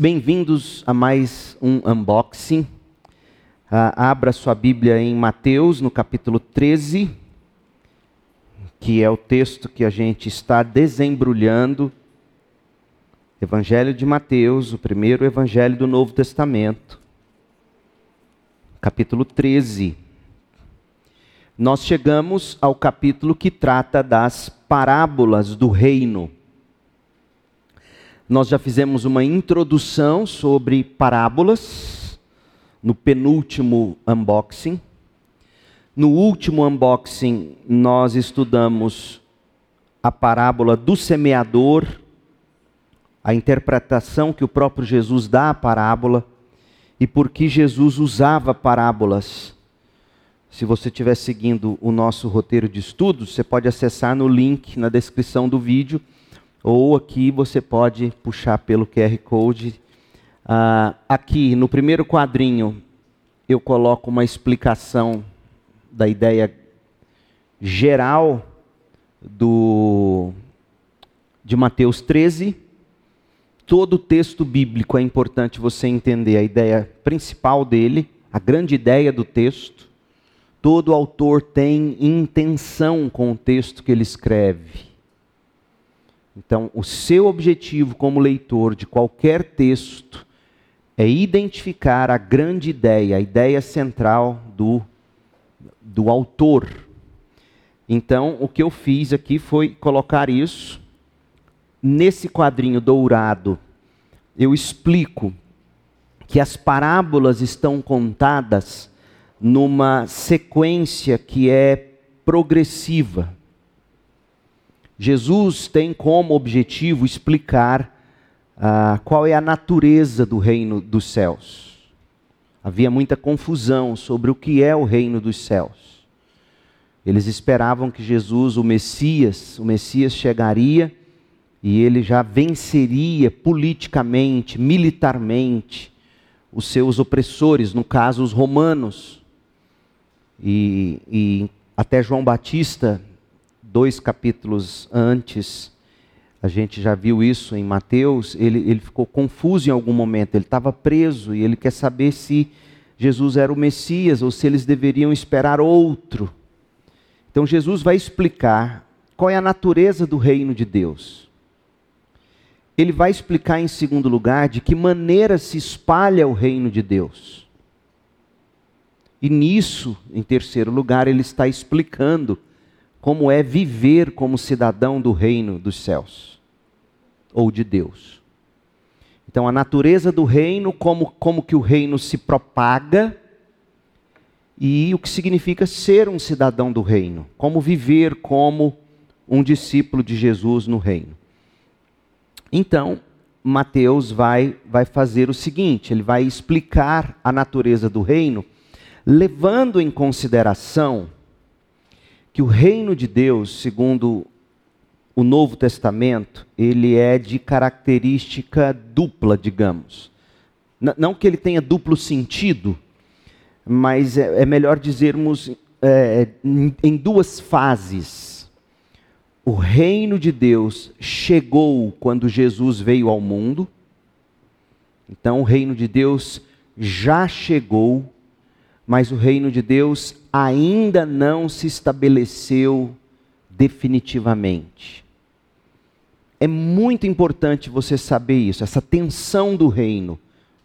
Bem-vindos a mais um unboxing. Ah, abra sua Bíblia em Mateus, no capítulo 13, que é o texto que a gente está desembrulhando. Evangelho de Mateus, o primeiro evangelho do Novo Testamento, capítulo 13. Nós chegamos ao capítulo que trata das parábolas do reino. Nós já fizemos uma introdução sobre parábolas no penúltimo unboxing. No último unboxing, nós estudamos a parábola do semeador, a interpretação que o próprio Jesus dá à parábola e por que Jesus usava parábolas. Se você estiver seguindo o nosso roteiro de estudos, você pode acessar no link na descrição do vídeo ou aqui você pode puxar pelo QR Code. Ah, aqui no primeiro quadrinho eu coloco uma explicação da ideia geral do de Mateus 13. Todo o texto bíblico é importante você entender a ideia principal dele, a grande ideia do texto. Todo autor tem intenção com o texto que ele escreve. Então, o seu objetivo como leitor de qualquer texto é identificar a grande ideia, a ideia central do, do autor. Então, o que eu fiz aqui foi colocar isso nesse quadrinho dourado. Eu explico que as parábolas estão contadas numa sequência que é progressiva. Jesus tem como objetivo explicar ah, qual é a natureza do reino dos céus. Havia muita confusão sobre o que é o reino dos céus. Eles esperavam que Jesus, o Messias, o Messias chegaria e ele já venceria politicamente, militarmente, os seus opressores, no caso os romanos. E, e até João Batista dois capítulos antes, a gente já viu isso em Mateus, ele, ele ficou confuso em algum momento, ele estava preso e ele quer saber se Jesus era o Messias ou se eles deveriam esperar outro. Então Jesus vai explicar qual é a natureza do reino de Deus. Ele vai explicar, em segundo lugar, de que maneira se espalha o reino de Deus. E nisso, em terceiro lugar, ele está explicando como é viver como cidadão do reino dos céus ou de Deus. Então, a natureza do reino, como, como que o reino se propaga e o que significa ser um cidadão do reino, como viver como um discípulo de Jesus no reino. Então, Mateus vai, vai fazer o seguinte: ele vai explicar a natureza do reino, levando em consideração que o reino de Deus, segundo o Novo Testamento, ele é de característica dupla, digamos. não que ele tenha duplo sentido, mas é, é melhor dizermos é, em duas fases. O reino de Deus chegou quando Jesus veio ao mundo. Então, o reino de Deus já chegou mas o reino de Deus ainda não se estabeleceu definitivamente. É muito importante você saber isso, essa tensão do reino,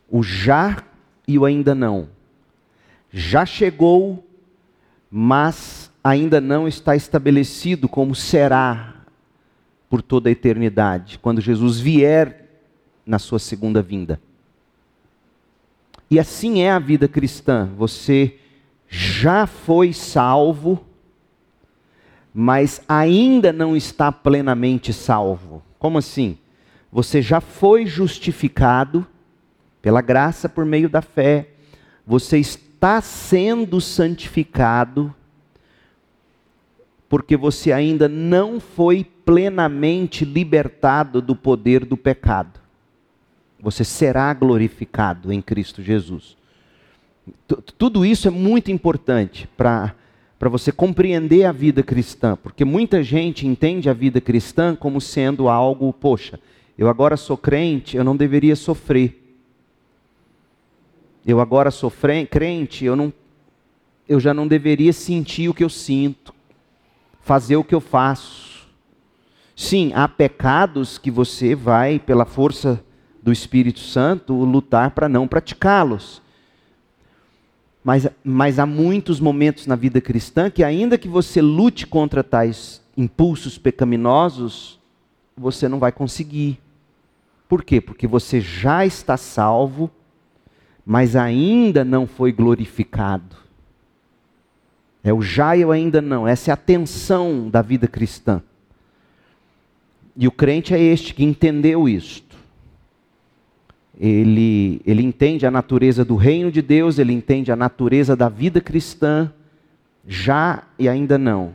o já e o ainda não. Já chegou, mas ainda não está estabelecido como será por toda a eternidade, quando Jesus vier na sua segunda vinda. E assim é a vida cristã. Você já foi salvo, mas ainda não está plenamente salvo. Como assim? Você já foi justificado pela graça por meio da fé. Você está sendo santificado porque você ainda não foi plenamente libertado do poder do pecado. Você será glorificado em Cristo Jesus. Tudo isso é muito importante para você compreender a vida cristã, porque muita gente entende a vida cristã como sendo algo, poxa, eu agora sou crente, eu não deveria sofrer. Eu agora sou crente, eu, não, eu já não deveria sentir o que eu sinto, fazer o que eu faço. Sim, há pecados que você vai, pela força do Espírito Santo, lutar para não praticá-los. Mas, mas há muitos momentos na vida cristã que, ainda que você lute contra tais impulsos pecaminosos, você não vai conseguir. Por quê? Porque você já está salvo, mas ainda não foi glorificado. É o já e eu ainda não. Essa é a tensão da vida cristã. E o crente é este que entendeu isto. Ele, ele entende a natureza do reino de Deus, ele entende a natureza da vida cristã, já e ainda não.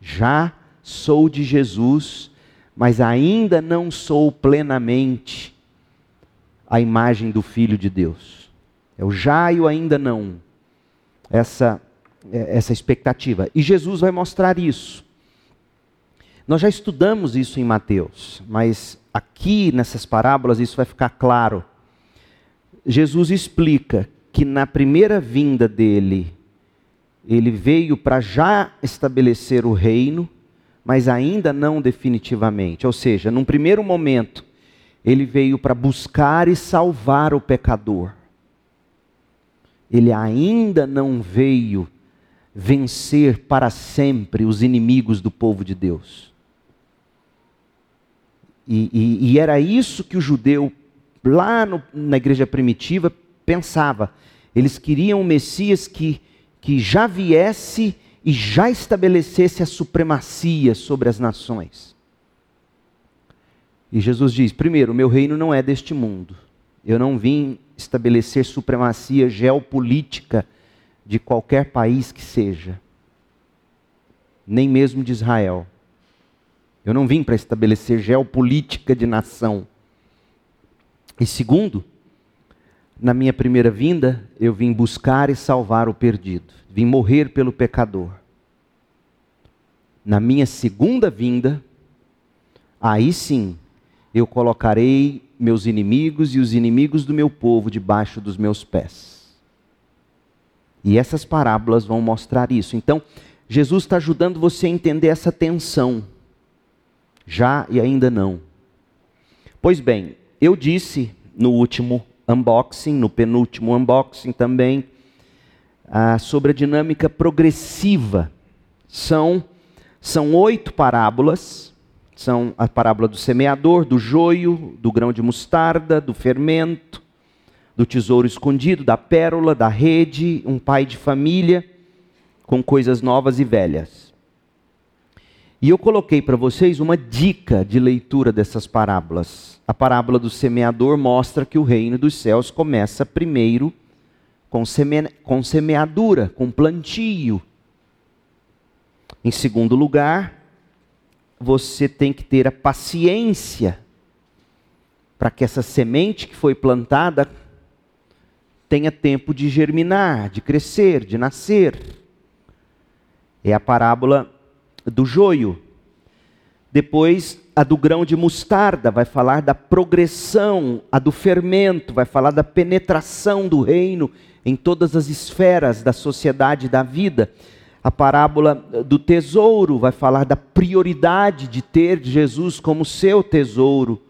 Já sou de Jesus, mas ainda não sou plenamente a imagem do Filho de Deus. É o já e o ainda não. Essa, é, essa expectativa. E Jesus vai mostrar isso. Nós já estudamos isso em Mateus, mas aqui nessas parábolas isso vai ficar claro. Jesus explica que na primeira vinda dele, ele veio para já estabelecer o reino, mas ainda não definitivamente. Ou seja, num primeiro momento, ele veio para buscar e salvar o pecador. Ele ainda não veio vencer para sempre os inimigos do povo de Deus. E, e, e era isso que o judeu, lá no, na igreja primitiva, pensava. Eles queriam um Messias que, que já viesse e já estabelecesse a supremacia sobre as nações. E Jesus diz: primeiro, meu reino não é deste mundo. Eu não vim estabelecer supremacia geopolítica de qualquer país que seja, nem mesmo de Israel. Eu não vim para estabelecer geopolítica de nação. E segundo, na minha primeira vinda, eu vim buscar e salvar o perdido, vim morrer pelo pecador. Na minha segunda vinda, aí sim, eu colocarei meus inimigos e os inimigos do meu povo debaixo dos meus pés. E essas parábolas vão mostrar isso. Então, Jesus está ajudando você a entender essa tensão. Já e ainda não. Pois bem, eu disse no último unboxing, no penúltimo unboxing também, ah, sobre a dinâmica progressiva. São, são oito parábolas. São a parábola do semeador, do joio, do grão de mostarda, do fermento, do tesouro escondido, da pérola, da rede, um pai de família com coisas novas e velhas. E eu coloquei para vocês uma dica de leitura dessas parábolas. A parábola do semeador mostra que o reino dos céus começa primeiro com, seme com semeadura, com plantio. Em segundo lugar, você tem que ter a paciência para que essa semente que foi plantada tenha tempo de germinar, de crescer, de nascer. É a parábola do joio. Depois, a do grão de mostarda vai falar da progressão, a do fermento vai falar da penetração do reino em todas as esferas da sociedade e da vida. A parábola do tesouro vai falar da prioridade de ter Jesus como seu tesouro.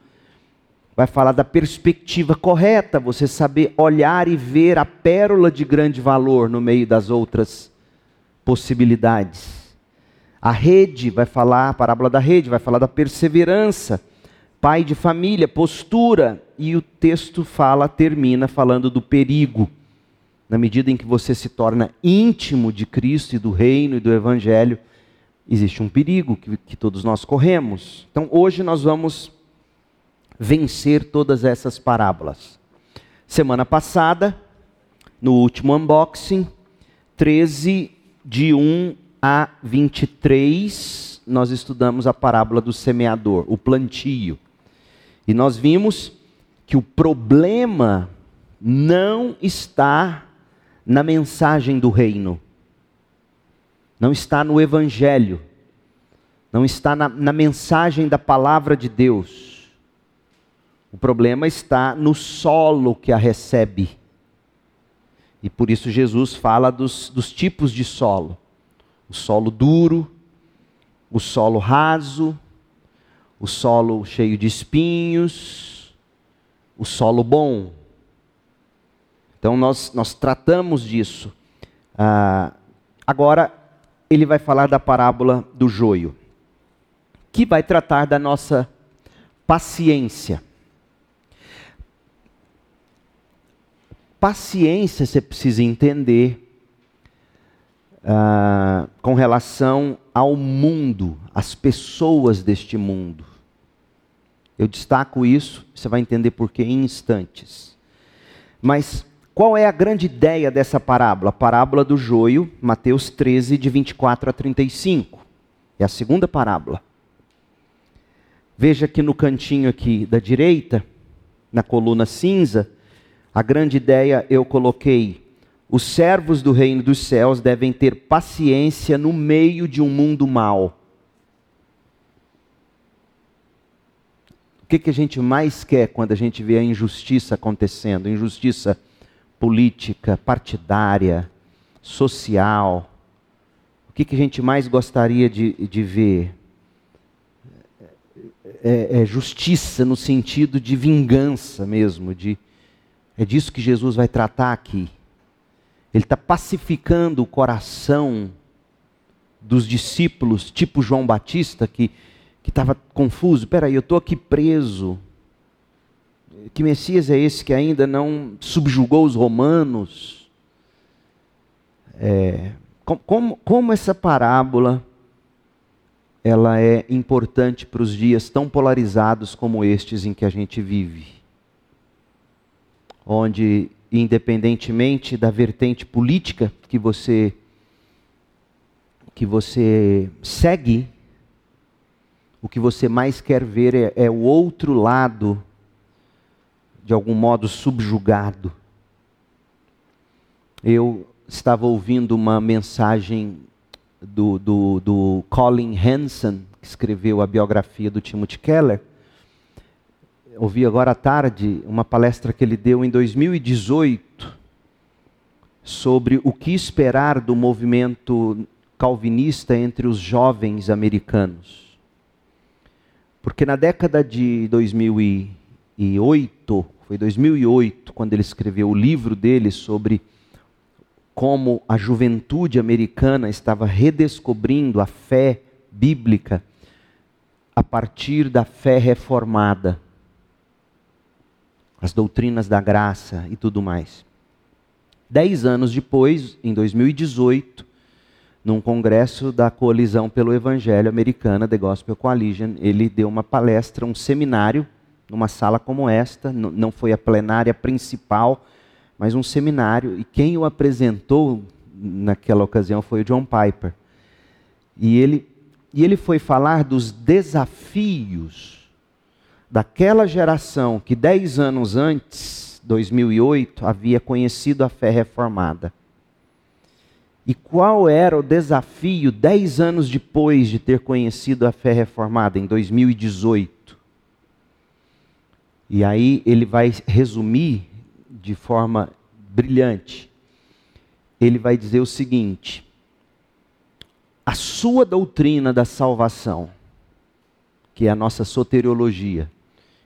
Vai falar da perspectiva correta, você saber olhar e ver a pérola de grande valor no meio das outras possibilidades. A rede vai falar, a parábola da rede vai falar da perseverança, pai de família, postura, e o texto fala, termina falando do perigo. Na medida em que você se torna íntimo de Cristo e do reino e do evangelho, existe um perigo que, que todos nós corremos. Então hoje nós vamos vencer todas essas parábolas. Semana passada, no último unboxing, 13 de 1 a 23, nós estudamos a parábola do semeador, o plantio. E nós vimos que o problema não está na mensagem do reino, não está no evangelho, não está na, na mensagem da palavra de Deus. O problema está no solo que a recebe. E por isso Jesus fala dos, dos tipos de solo: o solo duro, o solo raso, o solo cheio de espinhos, o solo bom. Então nós, nós tratamos disso. Ah, agora ele vai falar da parábola do joio, que vai tratar da nossa paciência. Paciência você precisa entender ah, com relação ao mundo, às pessoas deste mundo. Eu destaco isso, você vai entender por que em instantes. Mas qual é a grande ideia dessa parábola? A parábola do joio, Mateus 13, de 24 a 35. É a segunda parábola. Veja que no cantinho aqui da direita, na coluna cinza, a grande ideia eu coloquei: os servos do reino dos céus devem ter paciência no meio de um mundo mau. O que, que a gente mais quer quando a gente vê a injustiça acontecendo? Injustiça política, partidária, social. O que, que a gente mais gostaria de, de ver? É, é justiça no sentido de vingança mesmo. De, é disso que Jesus vai tratar aqui. Ele está pacificando o coração dos discípulos, tipo João Batista, que estava confuso. Peraí, eu estou aqui preso que Messias é esse que ainda não subjugou os romanos? É, como, como essa parábola ela é importante para os dias tão polarizados como estes em que a gente vive? Onde, independentemente da vertente política que você que você segue, o que você mais quer ver é, é o outro lado de algum modo subjugado. Eu estava ouvindo uma mensagem do, do, do Colin Hansen, que escreveu a biografia do Timothy Keller. Ouvi agora à tarde uma palestra que ele deu em 2018 sobre o que esperar do movimento calvinista entre os jovens americanos. Porque na década de 2008, foi 2008 quando ele escreveu o livro dele sobre como a juventude americana estava redescobrindo a fé bíblica a partir da fé reformada, as doutrinas da graça e tudo mais. Dez anos depois, em 2018, num congresso da Coalizão pelo Evangelho Americana, The Gospel Coalition, ele deu uma palestra, um seminário numa sala como esta, não foi a plenária principal, mas um seminário, e quem o apresentou naquela ocasião foi o John Piper. E ele, e ele foi falar dos desafios daquela geração que dez anos antes, 2008, havia conhecido a fé reformada. E qual era o desafio dez anos depois de ter conhecido a fé reformada, em 2018? E aí ele vai resumir de forma brilhante. Ele vai dizer o seguinte: a sua doutrina da salvação, que é a nossa soteriologia,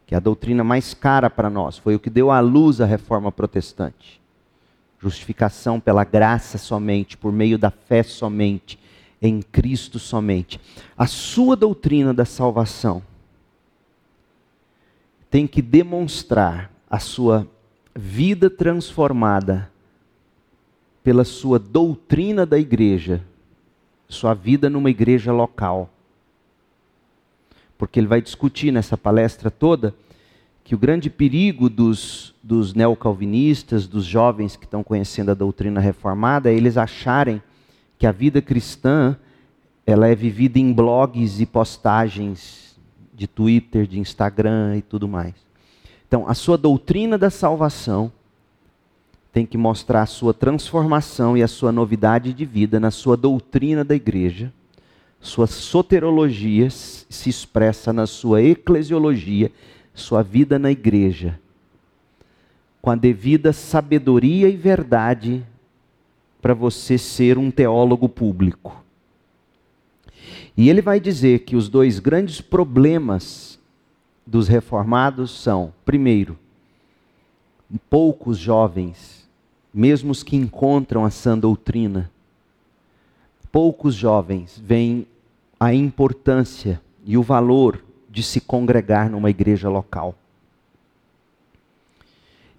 que é a doutrina mais cara para nós, foi o que deu à luz a reforma protestante. Justificação pela graça somente, por meio da fé somente, em Cristo somente. A sua doutrina da salvação tem que demonstrar a sua vida transformada pela sua doutrina da igreja, sua vida numa igreja local. Porque ele vai discutir nessa palestra toda que o grande perigo dos, dos neocalvinistas, dos jovens que estão conhecendo a doutrina reformada, é eles acharem que a vida cristã ela é vivida em blogs e postagens de Twitter, de Instagram e tudo mais. Então, a sua doutrina da salvação tem que mostrar a sua transformação e a sua novidade de vida na sua doutrina da igreja. Sua soterologia se expressa na sua eclesiologia, sua vida na igreja. com a devida sabedoria e verdade para você ser um teólogo público. E ele vai dizer que os dois grandes problemas dos reformados são, primeiro, poucos jovens, mesmo os que encontram a sã doutrina, poucos jovens veem a importância e o valor de se congregar numa igreja local.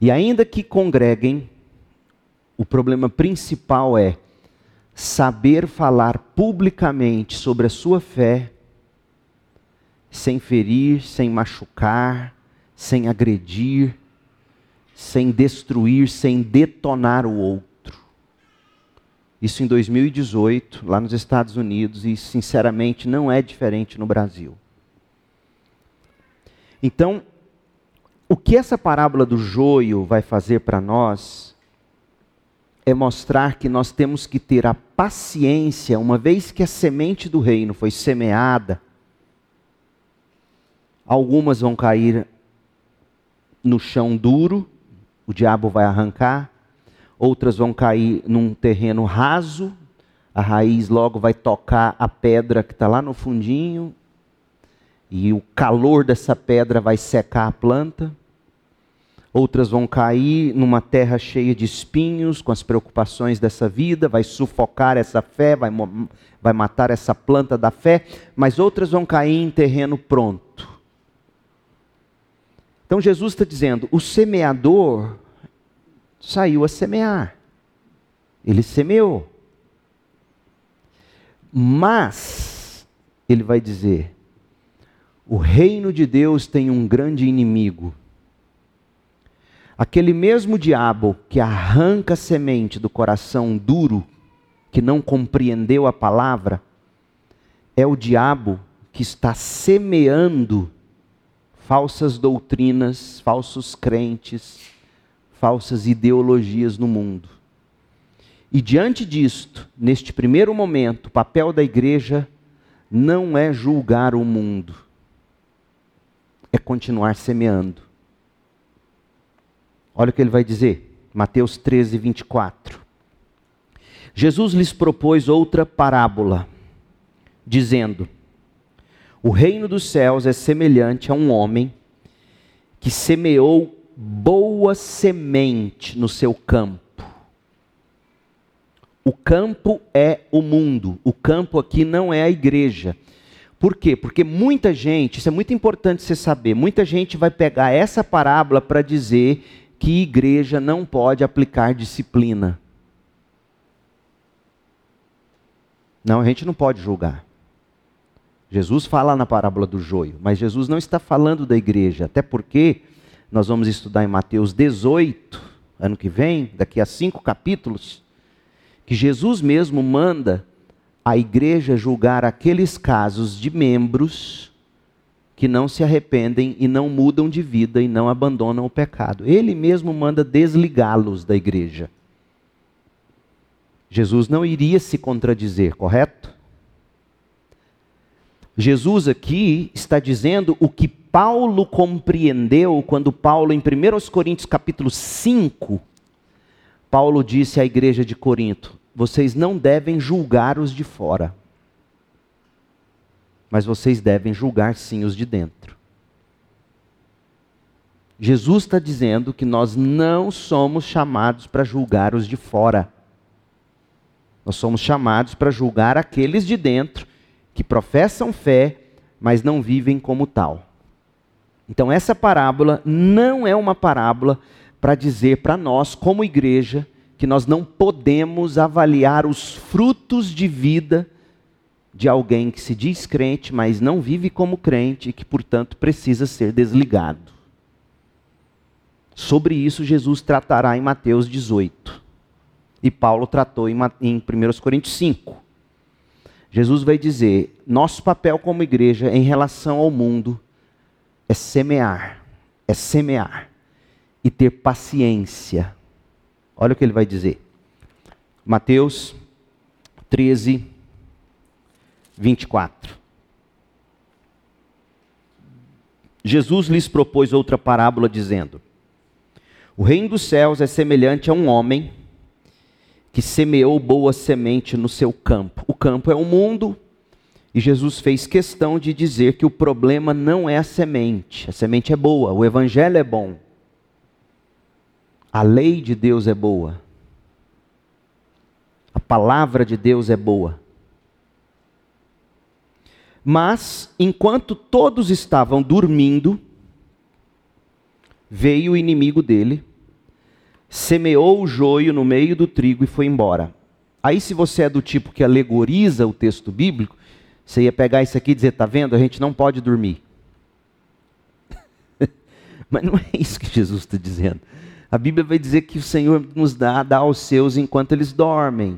E ainda que congreguem, o problema principal é saber falar publicamente sobre a sua fé, sem ferir, sem machucar, sem agredir, sem destruir, sem detonar o outro. Isso em 2018, lá nos Estados Unidos, e sinceramente não é diferente no Brasil. Então, o que essa parábola do joio vai fazer para nós é mostrar que nós temos que ter a paciência, uma vez que a semente do reino foi semeada, algumas vão cair no chão duro, o diabo vai arrancar, outras vão cair num terreno raso, a raiz logo vai tocar a pedra que está lá no fundinho, e o calor dessa pedra vai secar a planta. Outras vão cair numa terra cheia de espinhos, com as preocupações dessa vida, vai sufocar essa fé, vai, vai matar essa planta da fé, mas outras vão cair em terreno pronto. Então Jesus está dizendo: o semeador saiu a semear. Ele semeou. Mas, ele vai dizer: o reino de Deus tem um grande inimigo. Aquele mesmo diabo que arranca a semente do coração duro, que não compreendeu a palavra, é o diabo que está semeando falsas doutrinas, falsos crentes, falsas ideologias no mundo. E diante disto, neste primeiro momento, o papel da igreja não é julgar o mundo, é continuar semeando. Olha o que ele vai dizer, Mateus 13, 24. Jesus lhes propôs outra parábola, dizendo: o reino dos céus é semelhante a um homem que semeou boa semente no seu campo. O campo é o mundo, o campo aqui não é a igreja. Por quê? Porque muita gente, isso é muito importante você saber, muita gente vai pegar essa parábola para dizer que igreja não pode aplicar disciplina. Não, a gente não pode julgar. Jesus fala na parábola do joio, mas Jesus não está falando da igreja, até porque nós vamos estudar em Mateus 18, ano que vem, daqui a cinco capítulos, que Jesus mesmo manda a igreja julgar aqueles casos de membros que não se arrependem e não mudam de vida e não abandonam o pecado. Ele mesmo manda desligá-los da igreja. Jesus não iria se contradizer, correto? Jesus aqui está dizendo o que Paulo compreendeu quando Paulo, em 1 Coríntios capítulo 5, Paulo disse à igreja de Corinto: vocês não devem julgar os de fora, mas vocês devem julgar sim os de dentro. Jesus está dizendo que nós não somos chamados para julgar os de fora. Nós somos chamados para julgar aqueles de dentro que professam fé, mas não vivem como tal. Então, essa parábola não é uma parábola para dizer para nós, como igreja, que nós não podemos avaliar os frutos de vida de alguém que se diz crente, mas não vive como crente e que, portanto, precisa ser desligado. Sobre isso, Jesus tratará em Mateus 18. E Paulo tratou em 1 Coríntios 5. Jesus vai dizer: nosso papel como igreja em relação ao mundo é semear, é semear e ter paciência. Olha o que ele vai dizer. Mateus 13, 24. Jesus lhes propôs outra parábola, dizendo: O reino dos céus é semelhante a um homem que semeou boa semente no seu campo. O campo é o mundo, e Jesus fez questão de dizer que o problema não é a semente. A semente é boa, o evangelho é bom. A lei de Deus é boa. A palavra de Deus é boa. Mas, enquanto todos estavam dormindo, veio o inimigo dele, semeou o joio no meio do trigo e foi embora. Aí, se você é do tipo que alegoriza o texto bíblico, você ia pegar isso aqui e dizer: está vendo? A gente não pode dormir. Mas não é isso que Jesus está dizendo. A Bíblia vai dizer que o Senhor nos dá, dá aos seus enquanto eles dormem.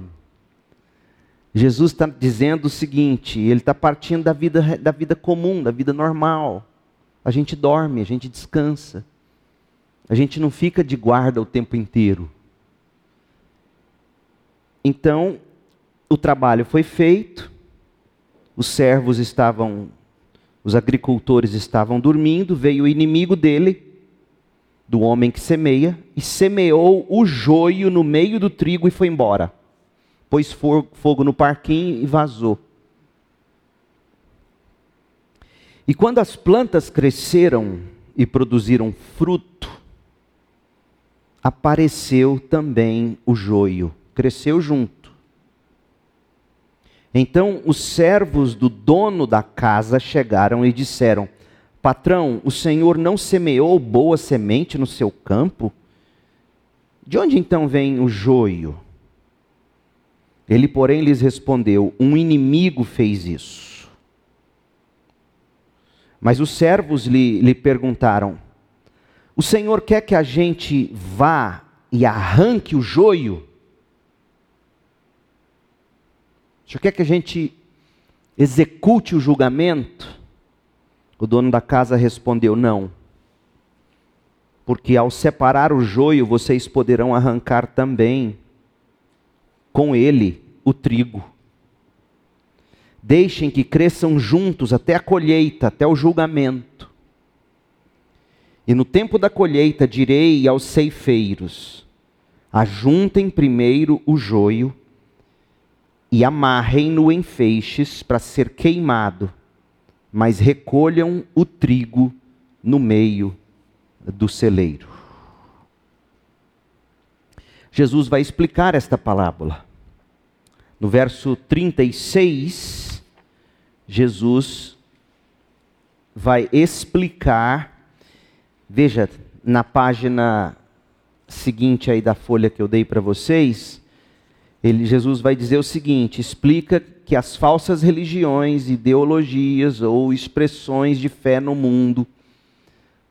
Jesus está dizendo o seguinte: ele está partindo da vida, da vida comum, da vida normal. A gente dorme, a gente descansa. A gente não fica de guarda o tempo inteiro. Então, o trabalho foi feito, os servos estavam, os agricultores estavam dormindo, veio o inimigo dele, do homem que semeia, e semeou o joio no meio do trigo e foi embora pôs fogo no parquinho e vazou. E quando as plantas cresceram e produziram fruto, apareceu também o joio, cresceu junto. Então os servos do dono da casa chegaram e disseram: Patrão, o senhor não semeou boa semente no seu campo? De onde então vem o joio? Ele, porém, lhes respondeu: Um inimigo fez isso. Mas os servos lhe, lhe perguntaram: O Senhor quer que a gente vá e arranque o joio? O Senhor quer que a gente execute o julgamento? O dono da casa respondeu: Não. Porque ao separar o joio, vocês poderão arrancar também com ele o trigo. Deixem que cresçam juntos até a colheita, até o julgamento. E no tempo da colheita direi aos ceifeiros: ajuntem primeiro o joio e amarrem-no em feixes para ser queimado, mas recolham o trigo no meio do celeiro. Jesus vai explicar esta parábola. No verso 36, Jesus vai explicar, veja, na página seguinte aí da folha que eu dei para vocês, ele, Jesus vai dizer o seguinte: explica que as falsas religiões, ideologias ou expressões de fé no mundo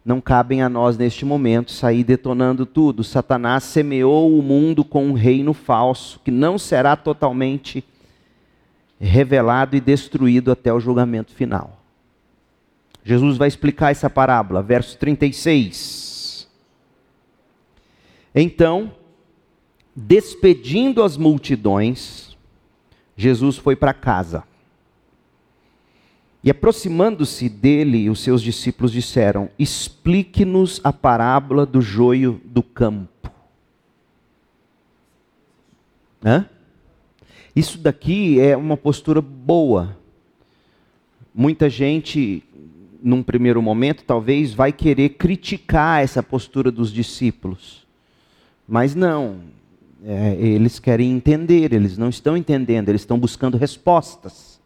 não cabem a nós neste momento sair detonando tudo. Satanás semeou o mundo com um reino falso que não será totalmente revelado e destruído até o julgamento final. Jesus vai explicar essa parábola, verso 36. Então, despedindo as multidões, Jesus foi para casa. E aproximando-se dele, os seus discípulos disseram: Explique-nos a parábola do joio do campo. Hã? Isso daqui é uma postura boa. Muita gente, num primeiro momento, talvez vai querer criticar essa postura dos discípulos. Mas não, é, eles querem entender, eles não estão entendendo, eles estão buscando respostas.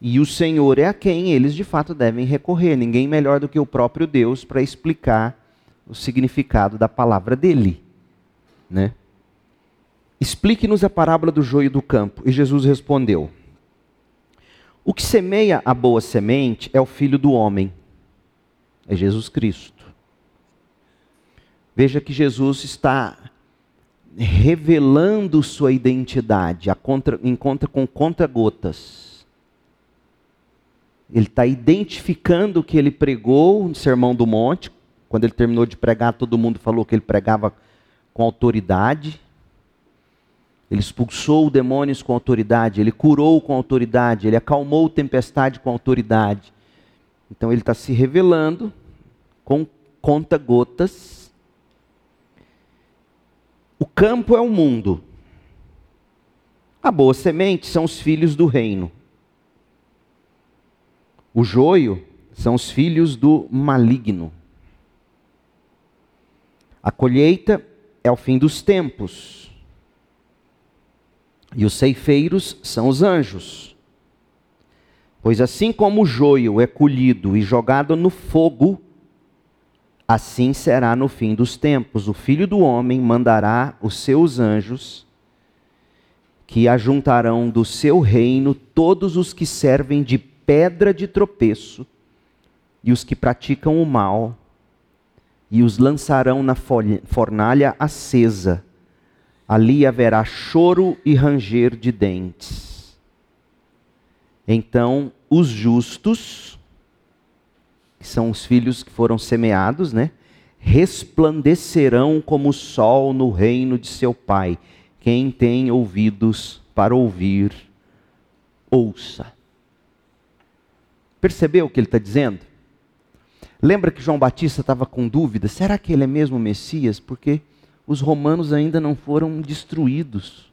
E o Senhor é a quem eles de fato devem recorrer. Ninguém melhor do que o próprio Deus para explicar o significado da palavra dele. Né? Explique-nos a parábola do joio do campo. E Jesus respondeu: O que semeia a boa semente é o filho do homem, é Jesus Cristo. Veja que Jesus está revelando sua identidade, a contra, encontra com conta-gotas ele está identificando o que ele pregou no Sermão do Monte. Quando ele terminou de pregar, todo mundo falou que ele pregava com autoridade. Ele expulsou demônios com autoridade, ele curou com autoridade, ele acalmou tempestade com autoridade. Então ele está se revelando com conta-gotas campo é o mundo. A boa semente são os filhos do reino. O joio são os filhos do maligno. A colheita é o fim dos tempos. E os ceifeiros são os anjos. Pois assim como o joio é colhido e jogado no fogo, assim será no fim dos tempos. O filho do homem mandará os seus anjos, que ajuntarão do seu reino todos os que servem de pedra de tropeço e os que praticam o mal, e os lançarão na fornalha acesa. Ali haverá choro e ranger de dentes. Então os justos, que são os filhos que foram semeados, né? Resplandecerão como o sol no reino de seu Pai. Quem tem ouvidos para ouvir, ouça. Percebeu o que ele está dizendo? Lembra que João Batista estava com dúvida: será que ele é mesmo Messias? Porque os romanos ainda não foram destruídos.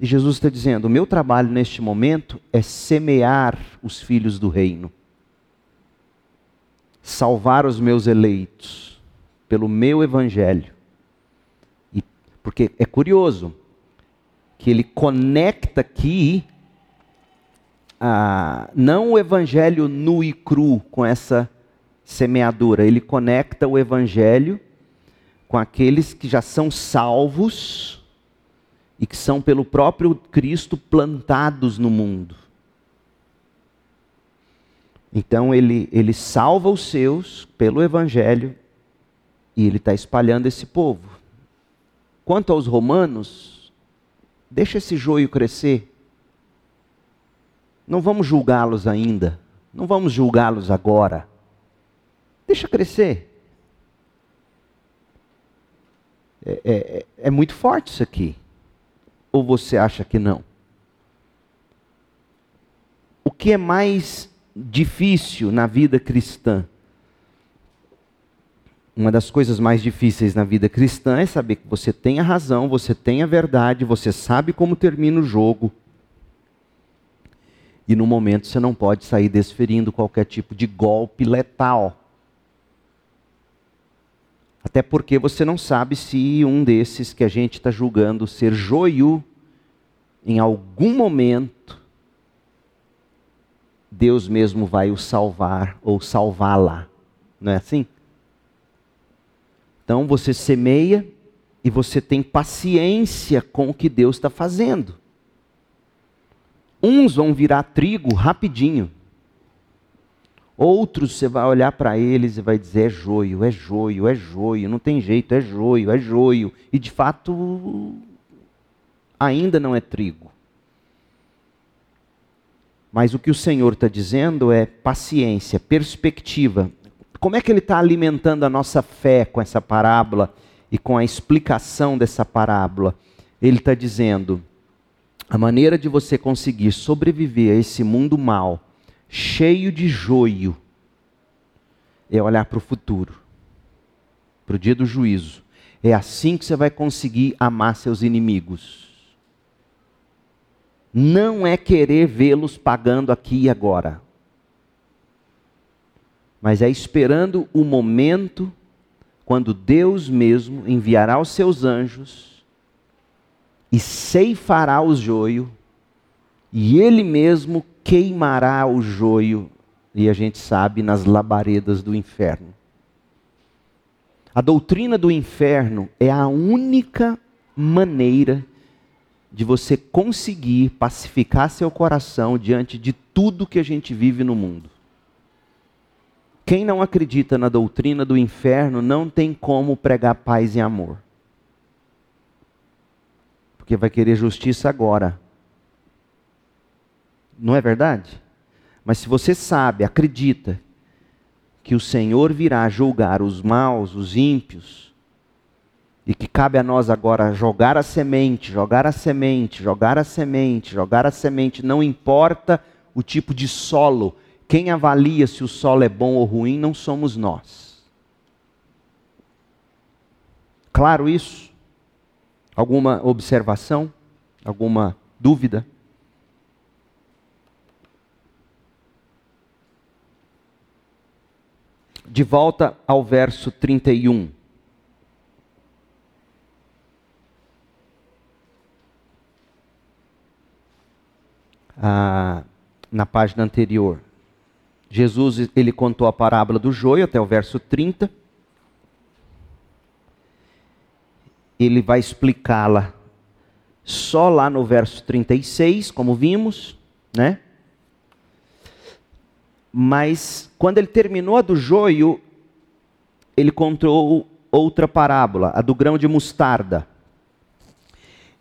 E Jesus está dizendo: o meu trabalho neste momento é semear os filhos do reino, salvar os meus eleitos pelo meu evangelho. E, porque é curioso que ele conecta aqui ah, não o evangelho nu e cru com essa semeadura, ele conecta o evangelho com aqueles que já são salvos e que são pelo próprio Cristo plantados no mundo. Então ele, ele salva os seus pelo Evangelho e ele está espalhando esse povo. Quanto aos romanos, deixa esse joio crescer. Não vamos julgá-los ainda. Não vamos julgá-los agora. Deixa crescer. É, é, é, muito forte isso aqui. Ou você acha que não? O que é mais difícil na vida cristã? Uma das coisas mais difíceis na vida cristã é saber que você tem a razão, você tem a verdade, você sabe como termina o jogo e no momento você não pode sair desferindo qualquer tipo de golpe letal. Até porque você não sabe se um desses que a gente está julgando ser joio, em algum momento, Deus mesmo vai o salvar ou salvá-la. Não é assim? Então você semeia e você tem paciência com o que Deus está fazendo. Uns vão virar trigo rapidinho. Outros você vai olhar para eles e vai dizer: é joio, é joio, é joio, não tem jeito, é joio, é joio. E de fato, ainda não é trigo. Mas o que o Senhor está dizendo é paciência, perspectiva. Como é que Ele está alimentando a nossa fé com essa parábola e com a explicação dessa parábola? Ele está dizendo: a maneira de você conseguir sobreviver a esse mundo mal, cheio de joio, é olhar para o futuro, para o dia do juízo. É assim que você vai conseguir amar seus inimigos. Não é querer vê-los pagando aqui e agora, mas é esperando o momento quando Deus mesmo enviará os seus anjos e ceifará o joio, e ele mesmo queimará o joio, e a gente sabe, nas labaredas do inferno. A doutrina do inferno é a única maneira de você conseguir pacificar seu coração diante de tudo que a gente vive no mundo. Quem não acredita na doutrina do inferno não tem como pregar paz e amor porque vai querer justiça agora. Não é verdade? Mas se você sabe, acredita, que o Senhor virá julgar os maus, os ímpios, e que cabe a nós agora jogar a semente, jogar a semente, jogar a semente, jogar a semente, não importa o tipo de solo, quem avalia se o solo é bom ou ruim não somos nós. claro isso? Alguma observação? Alguma dúvida? De volta ao verso 31. Ah, na página anterior. Jesus ele contou a parábola do joio até o verso 30. Ele vai explicá-la só lá no verso 36, como vimos, né? Mas quando ele terminou a do joio, ele contou outra parábola, a do grão de mostarda.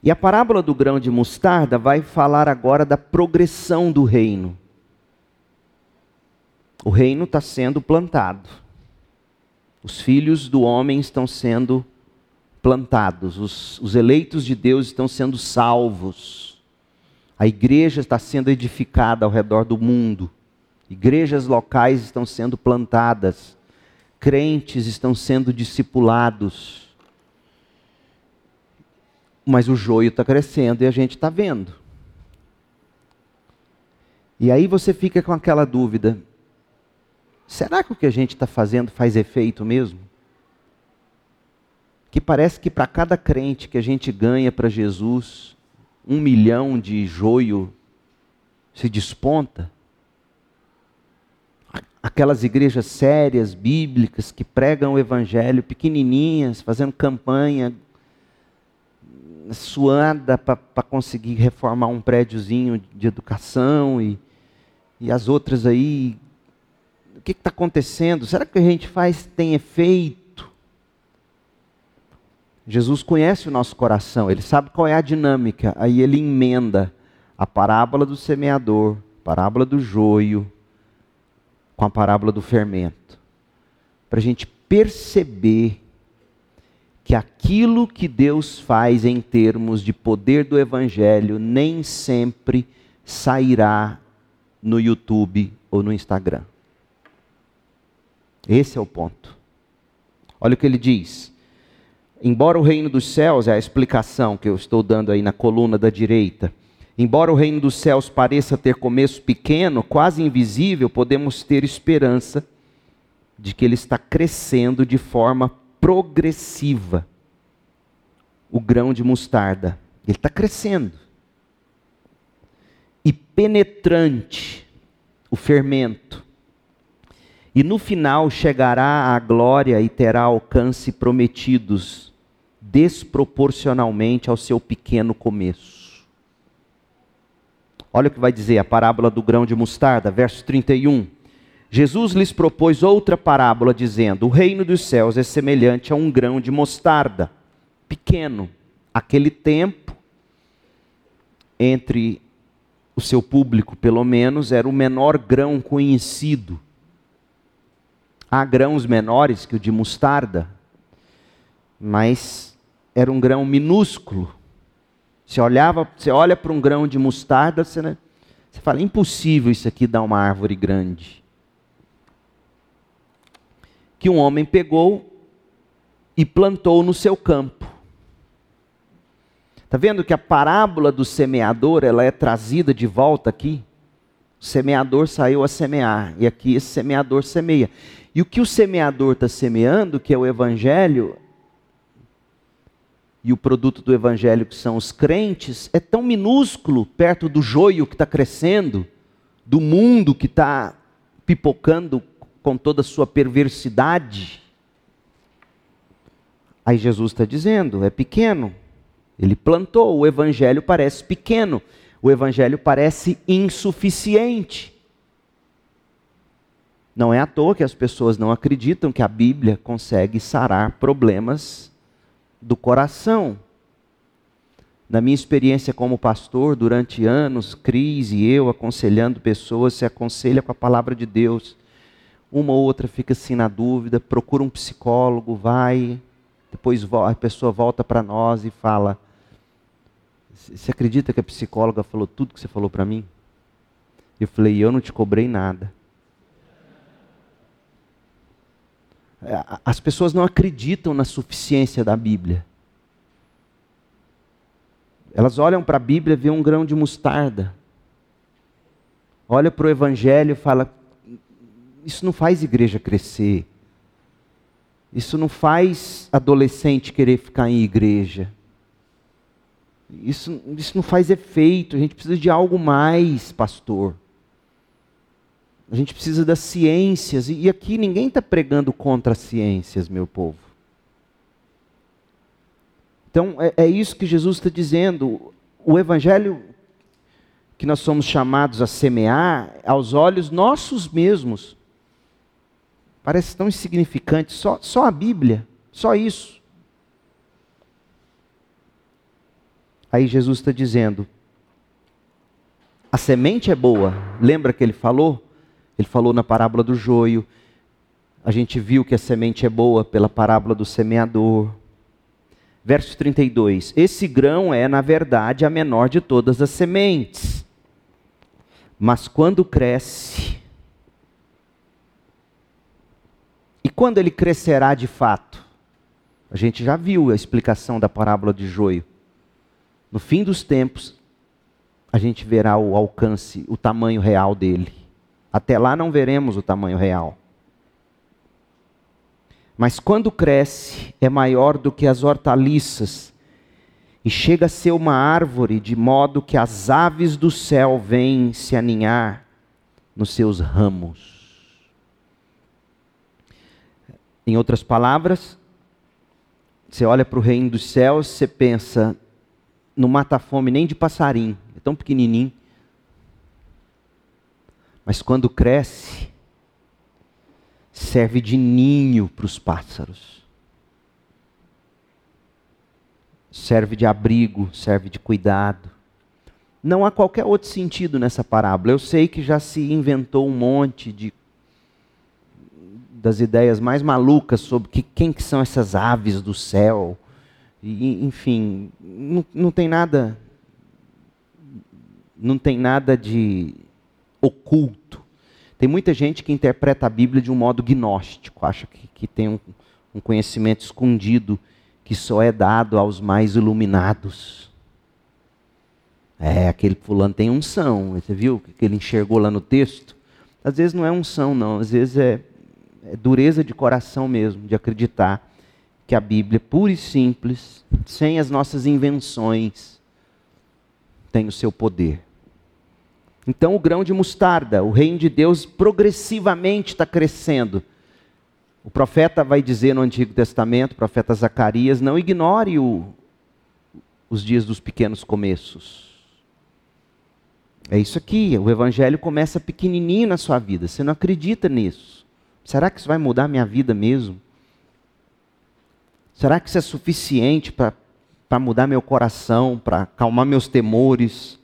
E a parábola do grão de mostarda vai falar agora da progressão do reino. O reino está sendo plantado. Os filhos do homem estão sendo plantados. Os, os eleitos de Deus estão sendo salvos. A igreja está sendo edificada ao redor do mundo. Igrejas locais estão sendo plantadas. Crentes estão sendo discipulados. Mas o joio está crescendo e a gente está vendo. E aí você fica com aquela dúvida: Será que o que a gente está fazendo faz efeito mesmo? Que parece que para cada crente que a gente ganha para Jesus, um milhão de joio se desponta. Aquelas igrejas sérias, bíblicas, que pregam o evangelho, pequenininhas, fazendo campanha, suada para conseguir reformar um prédiozinho de educação e, e as outras aí que está acontecendo? Será que o que a gente faz tem efeito? Jesus conhece o nosso coração, ele sabe qual é a dinâmica, aí ele emenda a parábola do semeador, a parábola do joio, com a parábola do fermento, para a gente perceber que aquilo que Deus faz em termos de poder do Evangelho nem sempre sairá no YouTube ou no Instagram. Esse é o ponto. Olha o que ele diz. Embora o reino dos céus, é a explicação que eu estou dando aí na coluna da direita. Embora o reino dos céus pareça ter começo pequeno, quase invisível, podemos ter esperança de que ele está crescendo de forma progressiva. O grão de mostarda, ele está crescendo. E penetrante, o fermento. E no final chegará à glória e terá alcance prometidos desproporcionalmente ao seu pequeno começo. Olha o que vai dizer a parábola do grão de mostarda, verso 31. Jesus lhes propôs outra parábola, dizendo: O reino dos céus é semelhante a um grão de mostarda, pequeno. Aquele tempo, entre o seu público, pelo menos, era o menor grão conhecido. Há grãos menores que o de mostarda, mas era um grão minúsculo. Você olhava, você olha para um grão de mostarda, você, né, você fala, impossível isso aqui dar uma árvore grande. Que um homem pegou e plantou no seu campo. Está vendo que a parábola do semeador ela é trazida de volta aqui? O semeador saiu a semear, e aqui esse semeador semeia. E o que o semeador está semeando, que é o evangelho, e o produto do evangelho, que são os crentes, é tão minúsculo perto do joio que está crescendo, do mundo que está pipocando com toda a sua perversidade. Aí Jesus está dizendo: é pequeno. Ele plantou, o evangelho parece pequeno, o evangelho parece insuficiente. Não é à toa que as pessoas não acreditam que a Bíblia consegue sarar problemas do coração. Na minha experiência como pastor, durante anos, Cris e eu aconselhando pessoas, se aconselha com a palavra de Deus. Uma ou outra fica assim na dúvida, procura um psicólogo, vai, depois a pessoa volta para nós e fala: Você acredita que a psicóloga falou tudo que você falou para mim? Eu falei: Eu não te cobrei nada. As pessoas não acreditam na suficiência da Bíblia. Elas olham para a Bíblia e vêem um grão de mostarda. Olha para o Evangelho e fala: Isso não faz igreja crescer. Isso não faz adolescente querer ficar em igreja. Isso, isso não faz efeito. A gente precisa de algo mais, pastor. A gente precisa das ciências. E aqui ninguém está pregando contra as ciências, meu povo. Então é, é isso que Jesus está dizendo. O evangelho que nós somos chamados a semear, aos olhos nossos mesmos, parece tão insignificante. Só, só a Bíblia, só isso. Aí Jesus está dizendo: a semente é boa. Lembra que ele falou? Ele falou na parábola do joio. A gente viu que a semente é boa pela parábola do semeador. Verso 32: Esse grão é, na verdade, a menor de todas as sementes. Mas quando cresce, e quando ele crescerá de fato? A gente já viu a explicação da parábola de joio. No fim dos tempos, a gente verá o alcance, o tamanho real dele. Até lá não veremos o tamanho real. Mas quando cresce, é maior do que as hortaliças e chega a ser uma árvore, de modo que as aves do céu vêm se aninhar nos seus ramos. Em outras palavras, você olha para o reino dos céus, você pensa, não mata fome nem de passarinho, é tão pequenininho. Mas quando cresce, serve de ninho para os pássaros. Serve de abrigo, serve de cuidado. Não há qualquer outro sentido nessa parábola. Eu sei que já se inventou um monte de das ideias mais malucas sobre que, quem que são essas aves do céu. E, enfim, não, não tem nada não tem nada de oculto. Tem muita gente que interpreta a Bíblia de um modo gnóstico, acha que, que tem um, um conhecimento escondido que só é dado aos mais iluminados. É, aquele fulano tem unção, você viu que ele enxergou lá no texto? Às vezes não é unção, não, às vezes é, é dureza de coração mesmo, de acreditar que a Bíblia, pura e simples, sem as nossas invenções, tem o seu poder. Então, o grão de mostarda, o reino de Deus progressivamente está crescendo. O profeta vai dizer no Antigo Testamento, o profeta Zacarias, não ignore o, os dias dos pequenos começos. É isso aqui, o evangelho começa pequenininho na sua vida, você não acredita nisso. Será que isso vai mudar a minha vida mesmo? Será que isso é suficiente para mudar meu coração, para acalmar meus temores?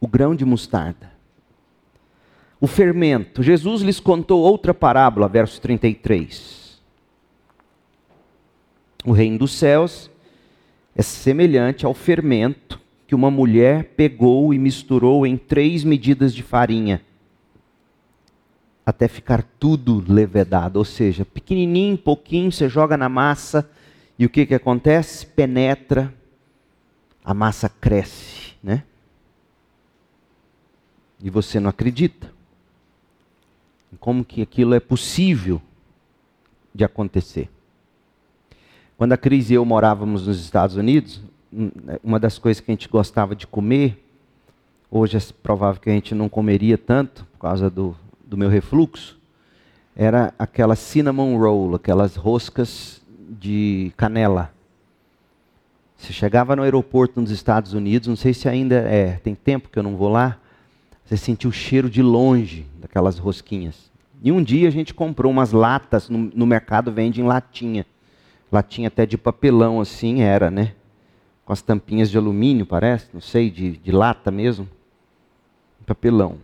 O grão de mostarda. O fermento. Jesus lhes contou outra parábola, verso 33. O reino dos céus é semelhante ao fermento que uma mulher pegou e misturou em três medidas de farinha, até ficar tudo levedado. Ou seja, pequenininho, pouquinho, você joga na massa e o que, que acontece? Penetra, a massa cresce? E você não acredita. Como que aquilo é possível de acontecer? Quando a Cris e eu morávamos nos Estados Unidos, hum, uma das coisas que a gente gostava de comer, hoje é provável que a gente não comeria tanto por causa do, do meu refluxo, era aquela cinnamon roll, aquelas roscas de canela. Você chegava no aeroporto nos Estados Unidos, não sei se ainda é, tem tempo que eu não vou lá, você sentiu o cheiro de longe daquelas rosquinhas. E um dia a gente comprou umas latas, no, no mercado vende em latinha. Latinha até de papelão assim era, né? Com as tampinhas de alumínio, parece, não sei, de, de lata mesmo. Papelão.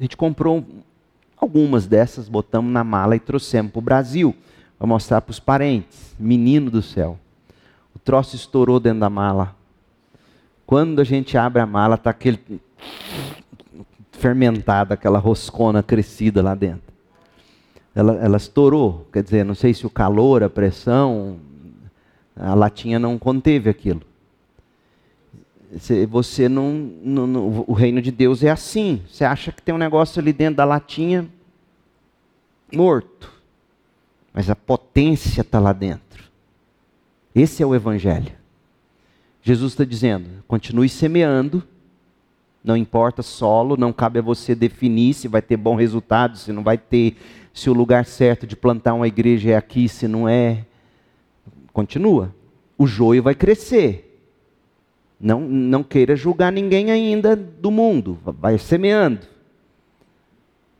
A gente comprou algumas dessas, botamos na mala e trouxemos para o Brasil, para mostrar para os parentes. Menino do céu. O troço estourou dentro da mala. Quando a gente abre a mala, está aquele fermentada, aquela roscona crescida lá dentro. ela, ela estourou. Quer dizer, não sei se o calor, a pressão, a latinha não conteve aquilo. Você não, não, não, O reino de Deus é assim. Você acha que tem um negócio ali dentro da latinha morto. Mas a potência está lá dentro. Esse é o Evangelho. Jesus está dizendo: continue semeando, não importa solo, não cabe a você definir se vai ter bom resultado, se não vai ter, se o lugar certo de plantar uma igreja é aqui, se não é. Continua. O joio vai crescer. Não, não queira julgar ninguém ainda do mundo, vai semeando.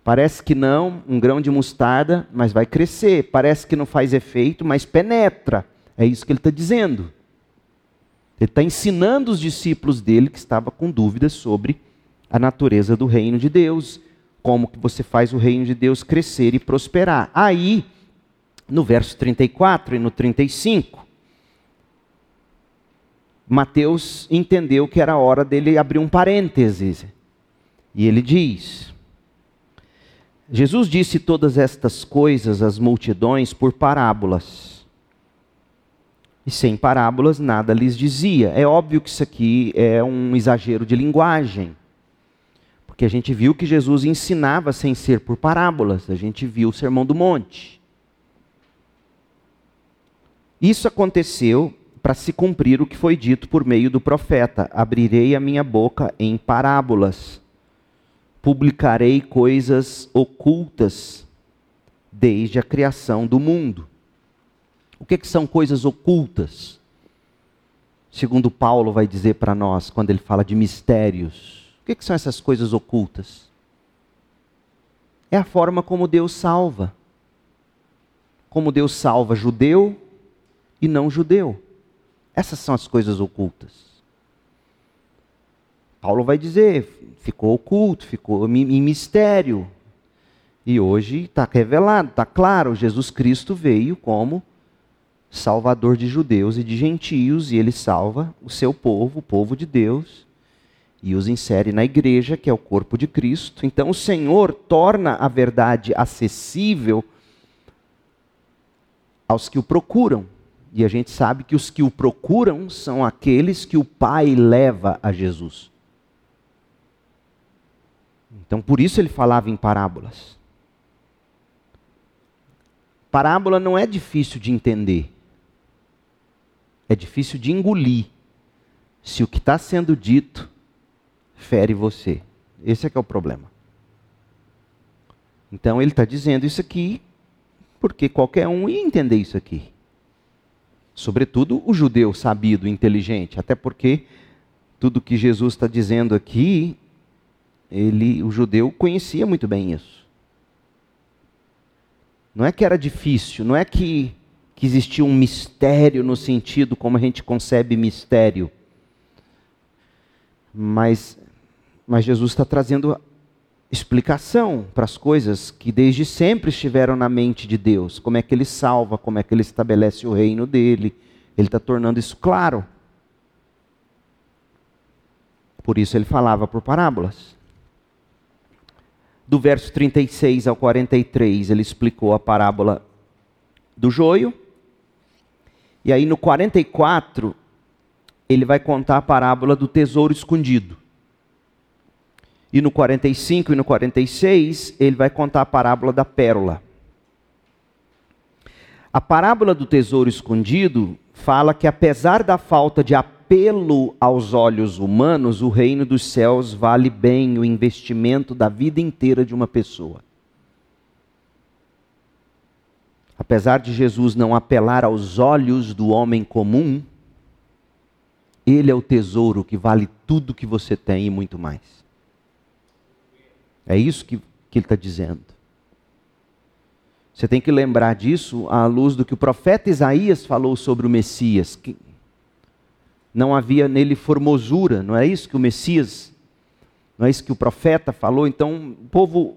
Parece que não, um grão de mostarda, mas vai crescer. Parece que não faz efeito, mas penetra. É isso que ele está dizendo. Ele está ensinando os discípulos dele que estava com dúvidas sobre a natureza do reino de Deus, como que você faz o reino de Deus crescer e prosperar. Aí, no verso 34 e no 35, Mateus entendeu que era hora dele abrir um parênteses. E ele diz: Jesus disse todas estas coisas às multidões por parábolas e sem parábolas nada lhes dizia. É óbvio que isso aqui é um exagero de linguagem, porque a gente viu que Jesus ensinava sem ser por parábolas, a gente viu o Sermão do Monte. Isso aconteceu para se cumprir o que foi dito por meio do profeta: Abrirei a minha boca em parábolas, publicarei coisas ocultas desde a criação do mundo. O que, que são coisas ocultas? Segundo Paulo vai dizer para nós, quando ele fala de mistérios. O que, que são essas coisas ocultas? É a forma como Deus salva. Como Deus salva judeu e não judeu. Essas são as coisas ocultas. Paulo vai dizer, ficou oculto, ficou em mistério. E hoje está revelado, está claro, Jesus Cristo veio como salvador de judeus e de gentios, e ele salva o seu povo, o povo de Deus, e os insere na igreja, que é o corpo de Cristo. Então o Senhor torna a verdade acessível aos que o procuram. E a gente sabe que os que o procuram são aqueles que o Pai leva a Jesus. Então por isso ele falava em parábolas. Parábola não é difícil de entender é difícil de engolir se o que está sendo dito fere você. Esse é que é o problema. Então ele está dizendo isso aqui porque qualquer um ia entender isso aqui. Sobretudo o judeu sabido, inteligente, até porque tudo que Jesus está dizendo aqui, ele, o judeu conhecia muito bem isso. Não é que era difícil, não é que que existia um mistério no sentido como a gente concebe mistério. Mas, mas Jesus está trazendo explicação para as coisas que desde sempre estiveram na mente de Deus. Como é que ele salva, como é que ele estabelece o reino dele. Ele está tornando isso claro. Por isso ele falava por parábolas. Do verso 36 ao 43, ele explicou a parábola do joio e aí no 44, ele vai contar a parábola do tesouro escondido. E no 45 e no 46, ele vai contar a parábola da pérola. A parábola do tesouro escondido fala que, apesar da falta de apelo aos olhos humanos, o reino dos céus vale bem o investimento da vida inteira de uma pessoa. Apesar de Jesus não apelar aos olhos do homem comum, ele é o tesouro que vale tudo que você tem e muito mais. É isso que, que ele está dizendo. Você tem que lembrar disso à luz do que o profeta Isaías falou sobre o Messias. Que não havia nele formosura, não é isso que o Messias, não é isso que o profeta falou? Então o povo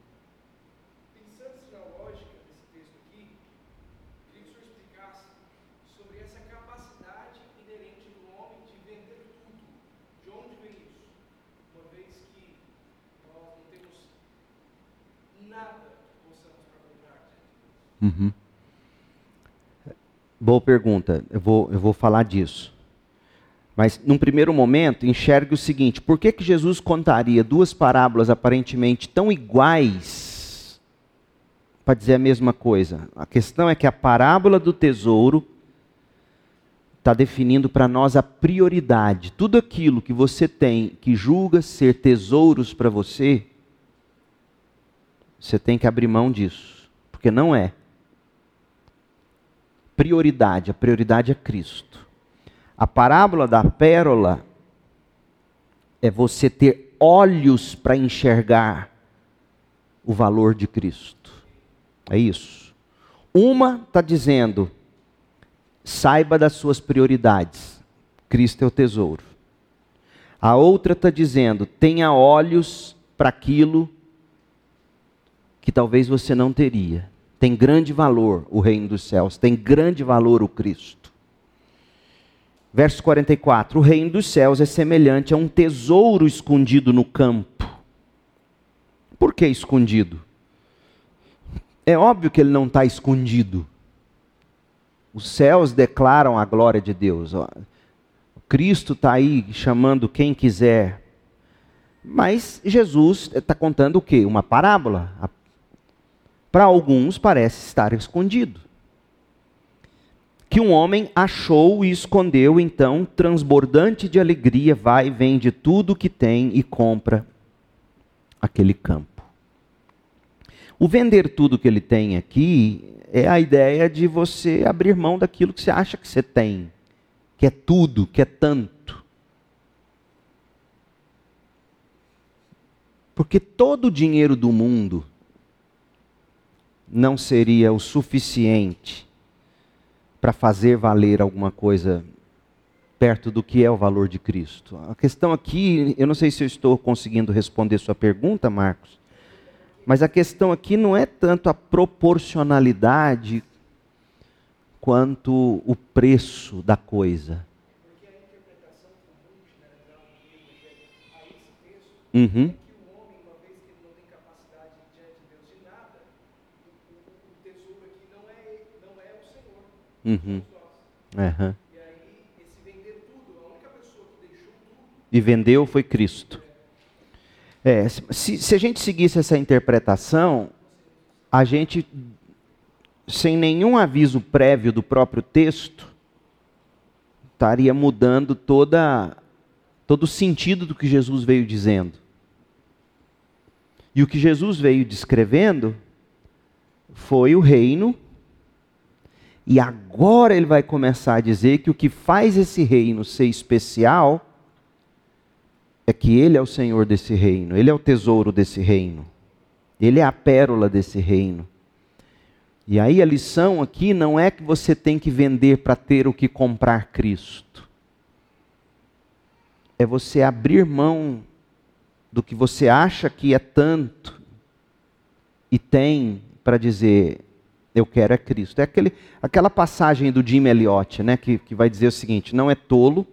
Uhum. Boa pergunta, eu vou, eu vou falar disso. Mas, num primeiro momento, enxergue o seguinte: por que, que Jesus contaria duas parábolas aparentemente tão iguais para dizer a mesma coisa? A questão é que a parábola do tesouro está definindo para nós a prioridade. Tudo aquilo que você tem que julga ser tesouros para você, você tem que abrir mão disso, porque não é prioridade, a prioridade é Cristo. A parábola da pérola é você ter olhos para enxergar o valor de Cristo. É isso. Uma está dizendo, saiba das suas prioridades. Cristo é o tesouro. A outra está dizendo, tenha olhos para aquilo que talvez você não teria. Tem grande valor o reino dos céus, tem grande valor o Cristo. Verso 44: O reino dos céus é semelhante a um tesouro escondido no campo. Por que escondido? É óbvio que ele não está escondido. Os céus declaram a glória de Deus. Cristo está aí chamando quem quiser. Mas Jesus está contando o quê? Uma parábola. A para alguns parece estar escondido. Que um homem achou e escondeu, então, transbordante de alegria, vai vende tudo o que tem e compra aquele campo. O vender tudo que ele tem aqui é a ideia de você abrir mão daquilo que você acha que você tem, que é tudo, que é tanto. Porque todo o dinheiro do mundo não seria o suficiente para fazer valer alguma coisa perto do que é o valor de Cristo. A questão aqui, eu não sei se eu estou conseguindo responder sua pergunta, Marcos, mas a questão aqui não é tanto a proporcionalidade quanto o preço da coisa. Uhum. Uhum. Uhum. E aí, esse vender tudo, a única pessoa que deixou tudo. E vendeu foi Cristo. É, se, se a gente seguisse essa interpretação, a gente, sem nenhum aviso prévio do próprio texto, estaria mudando toda, todo o sentido do que Jesus veio dizendo. E o que Jesus veio descrevendo foi o reino e agora ele vai começar a dizer que o que faz esse reino ser especial é que ele é o Senhor desse reino, ele é o tesouro desse reino, ele é a pérola desse reino. E aí a lição aqui não é que você tem que vender para ter o que comprar Cristo. É você abrir mão do que você acha que é tanto e tem para dizer: eu quero é Cristo. É aquele, aquela passagem do Jim Elliot, né, que, que vai dizer o seguinte: não é tolo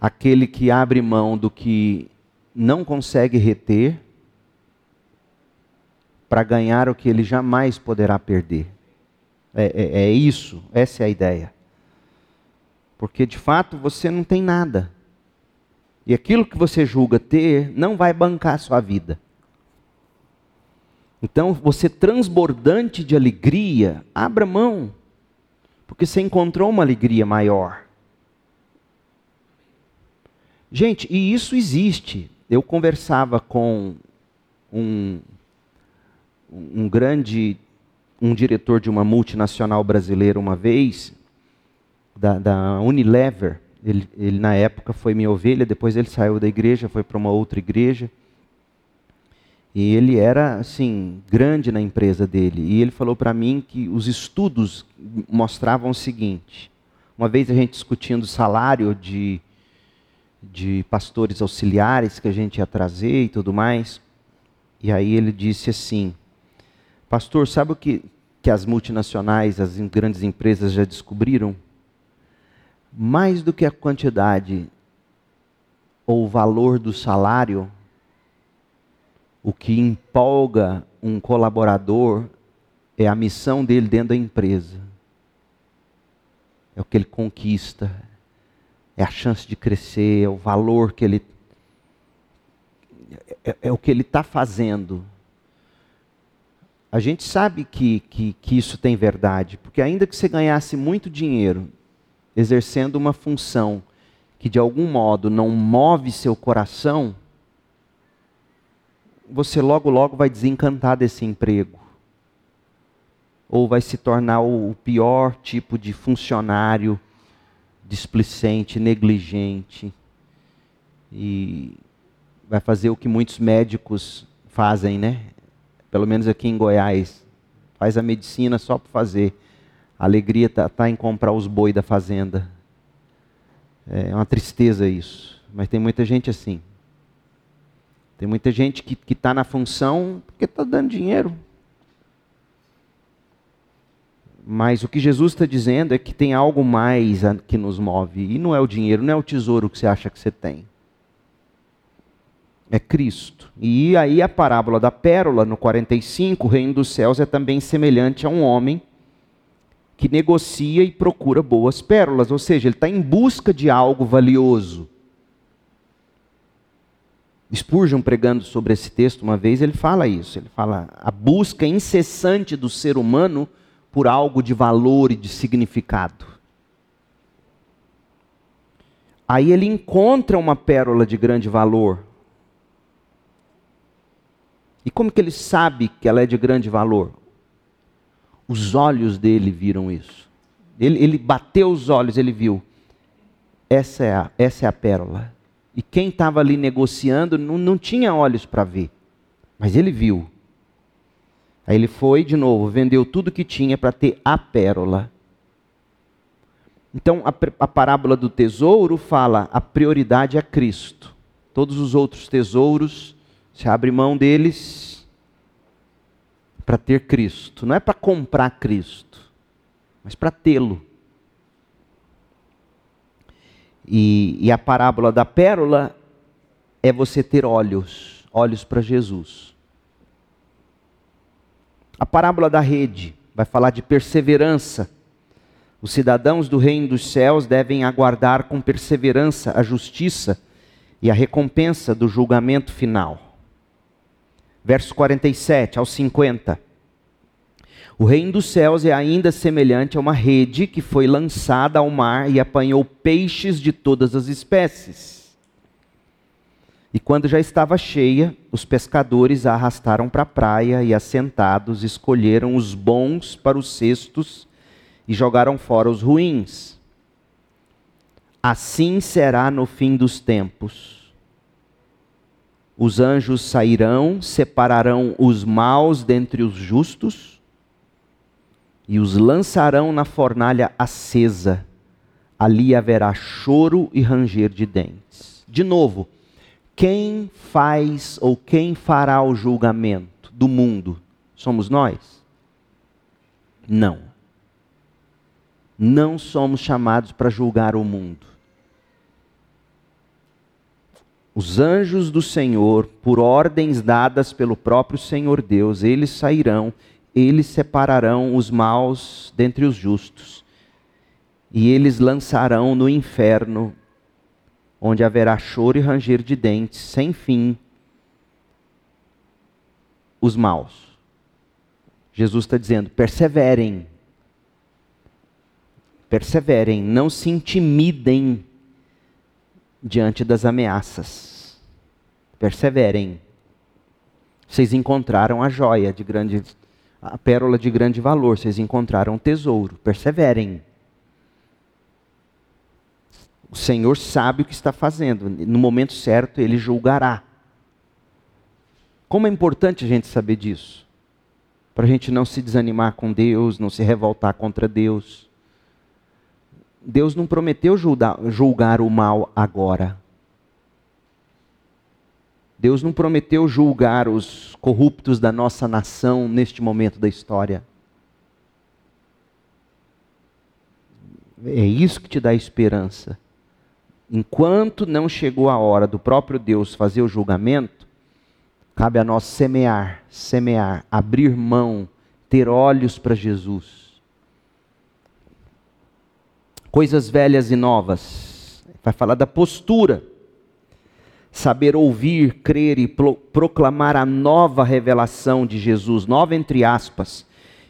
aquele que abre mão do que não consegue reter para ganhar o que ele jamais poderá perder. É, é, é isso, essa é a ideia. Porque de fato você não tem nada. E aquilo que você julga ter não vai bancar a sua vida. Então, você transbordante de alegria, abra mão, porque você encontrou uma alegria maior. Gente, e isso existe. Eu conversava com um, um grande, um diretor de uma multinacional brasileira uma vez, da, da Unilever. Ele, ele, na época, foi minha ovelha, depois ele saiu da igreja, foi para uma outra igreja. E ele era, assim, grande na empresa dele. E ele falou para mim que os estudos mostravam o seguinte: uma vez a gente discutindo o salário de, de pastores auxiliares que a gente ia trazer e tudo mais, E aí ele disse assim: Pastor, sabe o que, que as multinacionais, as grandes empresas já descobriram? Mais do que a quantidade ou o valor do salário, o que empolga um colaborador é a missão dele dentro da empresa. É o que ele conquista, é a chance de crescer, é o valor que ele. É, é o que ele está fazendo. A gente sabe que, que, que isso tem verdade, porque ainda que você ganhasse muito dinheiro exercendo uma função que de algum modo não move seu coração, você logo, logo vai desencantar desse emprego. Ou vai se tornar o pior tipo de funcionário displicente, negligente. E vai fazer o que muitos médicos fazem, né? Pelo menos aqui em Goiás. Faz a medicina só para fazer. A alegria está tá em comprar os boi da fazenda. É uma tristeza isso. Mas tem muita gente assim. Tem muita gente que está na função porque está dando dinheiro. Mas o que Jesus está dizendo é que tem algo mais que nos move. E não é o dinheiro, não é o tesouro que você acha que você tem. É Cristo. E aí a parábola da pérola, no 45, o reino dos céus é também semelhante a um homem que negocia e procura boas pérolas, ou seja, ele está em busca de algo valioso. Spurgeon pregando sobre esse texto uma vez, ele fala isso, ele fala a busca incessante do ser humano por algo de valor e de significado. Aí ele encontra uma pérola de grande valor. E como que ele sabe que ela é de grande valor? Os olhos dele viram isso. Ele, ele bateu os olhos, ele viu. Essa é a, essa é a pérola. E quem estava ali negociando não, não tinha olhos para ver. Mas ele viu. Aí ele foi de novo, vendeu tudo que tinha para ter a pérola. Então a, a, parábola do tesouro fala a prioridade é Cristo. Todos os outros tesouros, se abre mão deles para ter Cristo. Não é para comprar Cristo, mas para tê-lo. E, e, a parábola da pérola é você ter olhos, olhos para Jesus. A parábola da rede vai falar de perseverança. Os cidadãos do reino dos céus devem aguardar com perseverança a justiça e a recompensa do julgamento final verso 47 ao 50. O reino dos céus é ainda semelhante a uma rede que foi lançada ao mar e apanhou peixes de todas as espécies. E quando já estava cheia, os pescadores a arrastaram para a praia e, assentados, escolheram os bons para os cestos e jogaram fora os ruins. Assim será no fim dos tempos os anjos sairão, separarão os maus dentre os justos e os lançarão na fornalha acesa. Ali haverá choro e ranger de dentes. De novo, quem faz ou quem fará o julgamento do mundo? Somos nós? Não. Não somos chamados para julgar o mundo. os anjos do Senhor, por ordens dadas pelo próprio Senhor Deus, eles sairão, eles separarão os maus dentre os justos, e eles lançarão no inferno, onde haverá choro e ranger de dentes, sem fim, os maus. Jesus está dizendo: perseverem, perseverem, não se intimidem diante das ameaças. Perseverem. Vocês encontraram a joia de grande, a pérola de grande valor, vocês encontraram o tesouro. Perseverem. O Senhor sabe o que está fazendo, no momento certo ele julgará. Como é importante a gente saber disso? Para a gente não se desanimar com Deus, não se revoltar contra Deus. Deus não prometeu julgar, julgar o mal agora. Deus não prometeu julgar os corruptos da nossa nação neste momento da história. É isso que te dá esperança. Enquanto não chegou a hora do próprio Deus fazer o julgamento, cabe a nós semear, semear, abrir mão, ter olhos para Jesus. Coisas velhas e novas. Vai falar da postura. Saber ouvir, crer e proclamar a nova revelação de Jesus, nova entre aspas,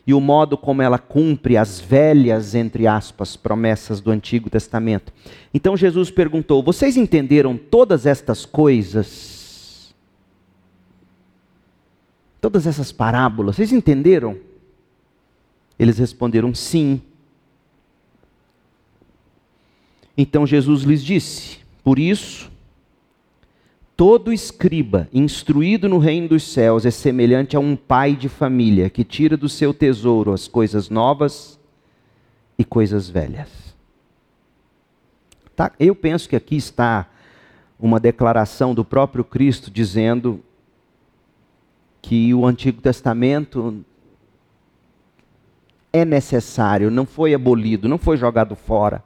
e o modo como ela cumpre as velhas, entre aspas, promessas do Antigo Testamento. Então Jesus perguntou: Vocês entenderam todas estas coisas? Todas essas parábolas, vocês entenderam? Eles responderam: Sim. Então Jesus lhes disse: Por isso, Todo escriba instruído no reino dos céus é semelhante a um pai de família que tira do seu tesouro as coisas novas e coisas velhas. Tá? Eu penso que aqui está uma declaração do próprio Cristo dizendo que o Antigo Testamento é necessário, não foi abolido, não foi jogado fora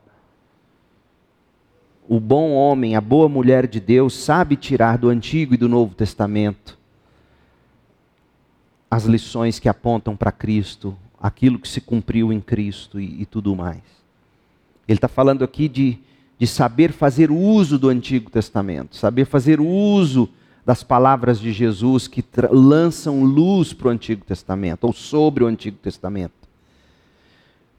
o bom homem, a boa mulher de Deus, sabe tirar do Antigo e do Novo Testamento as lições que apontam para Cristo, aquilo que se cumpriu em Cristo e, e tudo mais. Ele está falando aqui de, de saber fazer uso do Antigo Testamento, saber fazer uso das palavras de Jesus que lançam luz para o Antigo Testamento, ou sobre o Antigo Testamento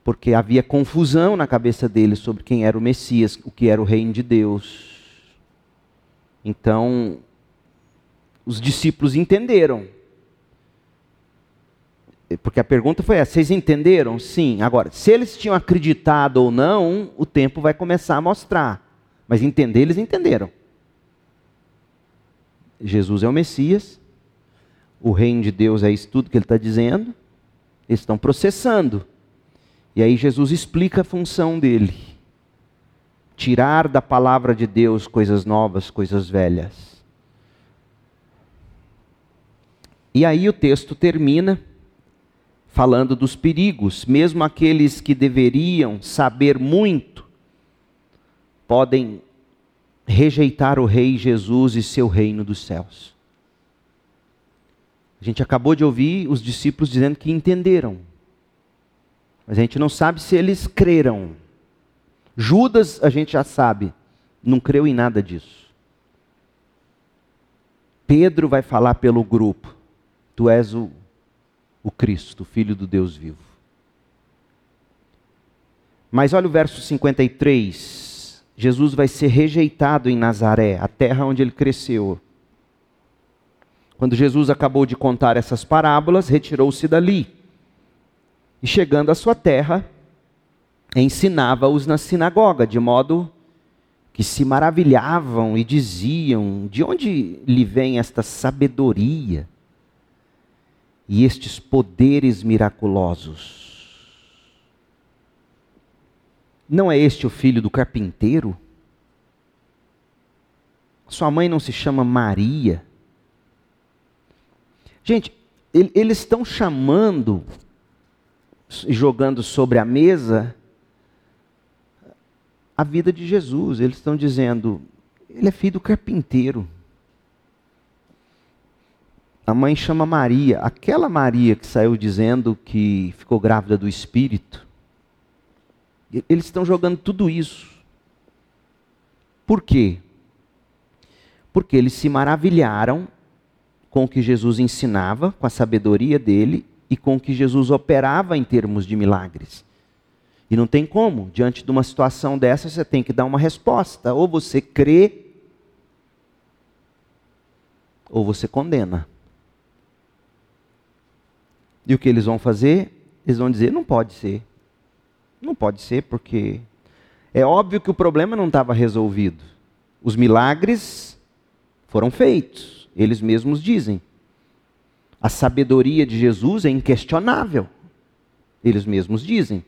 porque havia confusão na cabeça deles sobre quem era o Messias, o que era o reino de Deus. Então, os discípulos entenderam. Porque a pergunta foi essa: vocês entenderam? Sim. Agora, se eles tinham acreditado ou não, o tempo vai começar a mostrar. Mas entender, eles entenderam. Jesus é o Messias, o reino de Deus é isso tudo que ele está dizendo, eles estão processando. E aí Jesus explica a função dele: tirar da palavra de Deus coisas novas, coisas velhas. E aí o texto termina falando dos perigos, mesmo aqueles que deveriam saber muito, podem rejeitar o Rei Jesus e seu reino dos céus. A gente acabou de ouvir os discípulos dizendo que entenderam, mas a gente não sabe se eles creram. Judas, a gente já sabe, não creu em nada disso. Pedro vai falar pelo grupo: Tu és o, o Cristo, Filho do Deus vivo. Mas olha o verso 53. Jesus vai ser rejeitado em Nazaré, a terra onde ele cresceu. Quando Jesus acabou de contar essas parábolas, retirou-se dali e chegando à sua terra, ensinava-os na sinagoga, de modo que se maravilhavam e diziam: De onde lhe vem esta sabedoria e estes poderes miraculosos? Não é este o filho do carpinteiro? Sua mãe não se chama Maria? Gente, eles estão chamando jogando sobre a mesa a vida de Jesus. Eles estão dizendo: ele é filho do carpinteiro. A mãe chama Maria, aquela Maria que saiu dizendo que ficou grávida do Espírito. Eles estão jogando tudo isso. Por quê? Porque eles se maravilharam com o que Jesus ensinava, com a sabedoria dele, e com que Jesus operava em termos de milagres. E não tem como, diante de uma situação dessa, você tem que dar uma resposta. Ou você crê, ou você condena. E o que eles vão fazer? Eles vão dizer: não pode ser. Não pode ser, porque é óbvio que o problema não estava resolvido. Os milagres foram feitos, eles mesmos dizem. A sabedoria de Jesus é inquestionável. Eles mesmos dizem.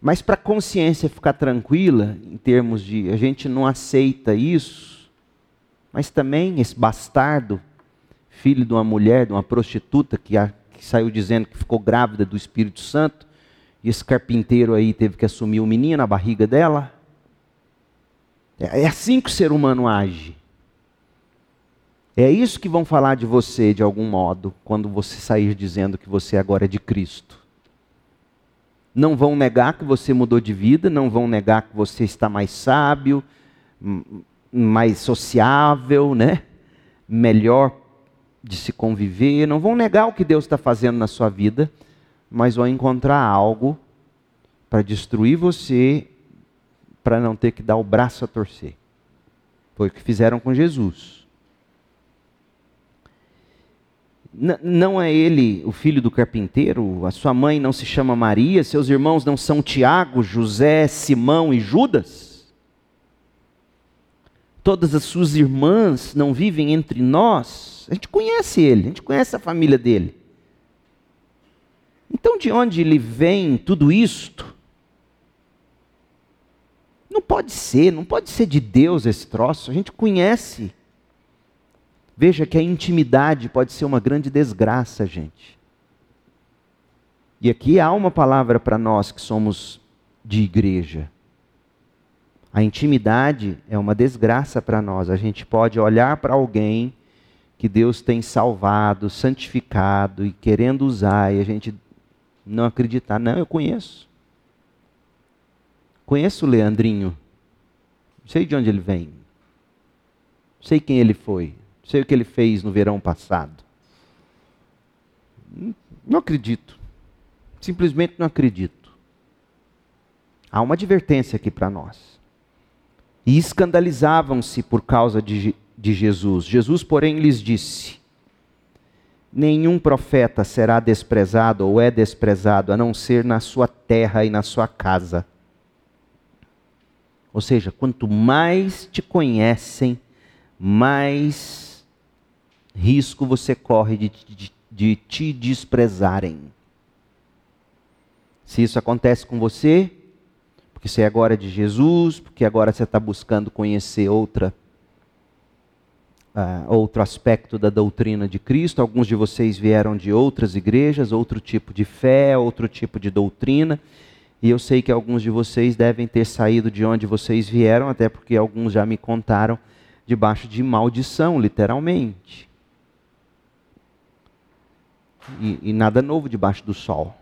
Mas para a consciência ficar tranquila, em termos de a gente não aceita isso, Mas também esse bastardo, filho de uma mulher, de uma prostituta, que, a, que saiu dizendo que ficou grávida do Espírito Santo, e esse carpinteiro aí teve que assumir o menino na barriga dela. É, é assim que o ser humano age. É isso que vão falar de você de algum modo, quando você sair dizendo que você agora é de Cristo. Não vão negar que você mudou de vida, não vão negar que você está mais sábio, mais sociável, né? melhor de se conviver, não vão negar o que Deus está fazendo na sua vida, mas vão encontrar algo para destruir você, para não ter que dar o braço a torcer. Foi o que fizeram com Jesus. Não é ele o filho do carpinteiro? A sua mãe não se chama Maria? Seus irmãos não são Tiago, José, Simão e Judas? Todas as suas irmãs não vivem entre nós? A gente conhece ele, a gente conhece a família dele. Então, de onde ele vem tudo isto? Não pode ser, não pode ser de Deus esse troço. A gente conhece Veja que a intimidade pode ser uma grande desgraça, gente. E aqui há uma palavra para nós que somos de igreja. A intimidade é uma desgraça para nós. A gente pode olhar para alguém que Deus tem salvado, santificado e querendo usar, e a gente não acreditar. Não, eu conheço. Conheço o Leandrinho. Sei de onde ele vem. Sei quem ele foi sei o que ele fez no verão passado. Não acredito. Simplesmente não acredito. Há uma advertência aqui para nós. E escandalizavam-se por causa de, de Jesus. Jesus, porém, lhes disse: Nenhum profeta será desprezado ou é desprezado, a não ser na sua terra e na sua casa. Ou seja, quanto mais te conhecem, mais risco você corre de, de, de te desprezarem. Se isso acontece com você, porque você é agora de Jesus, porque agora você está buscando conhecer outra, uh, outro aspecto da doutrina de Cristo, alguns de vocês vieram de outras igrejas, outro tipo de fé, outro tipo de doutrina, e eu sei que alguns de vocês devem ter saído de onde vocês vieram, até porque alguns já me contaram, debaixo de maldição, literalmente e, e nada novo debaixo do sol.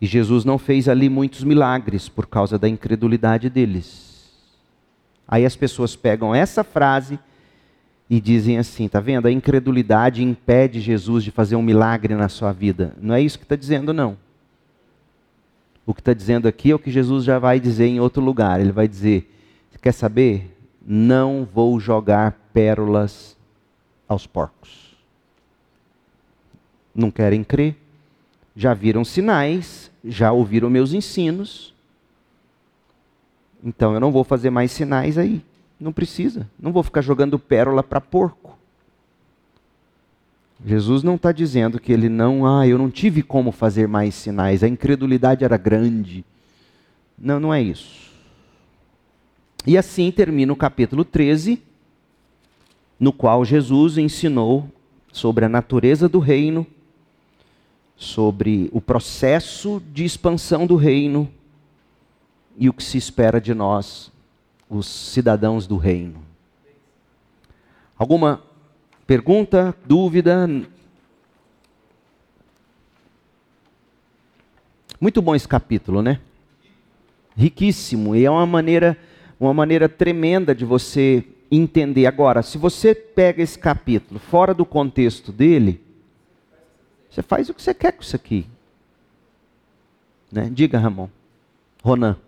E Jesus não fez ali muitos milagres por causa da incredulidade deles. Aí as pessoas pegam essa frase e dizem assim: tá vendo? A incredulidade impede Jesus de fazer um milagre na sua vida. Não é isso que está dizendo, não. O que está dizendo aqui é o que Jesus já vai dizer em outro lugar. Ele vai dizer: quer saber? Não vou jogar pérolas aos porcos não querem crer, já viram sinais, já ouviram meus ensinos. Então eu não vou fazer mais sinais aí. Não precisa. Não vou ficar jogando pérola para porco. Jesus não está dizendo que ele não, ah, eu não tive como fazer mais sinais, a incredulidade era grande. Não, não é isso. E assim termina o capítulo 13, no qual Jesus ensinou sobre a natureza do reino sobre o processo de expansão do reino e o que se espera de nós, os cidadãos do reino. Alguma pergunta, dúvida? Muito bom esse capítulo, né? Riquíssimo e é uma maneira, uma maneira tremenda de você entender. Agora, se você pega esse capítulo fora do contexto dele, você faz o que você quer com isso aqui. Né? Diga, Ramon. Ronan.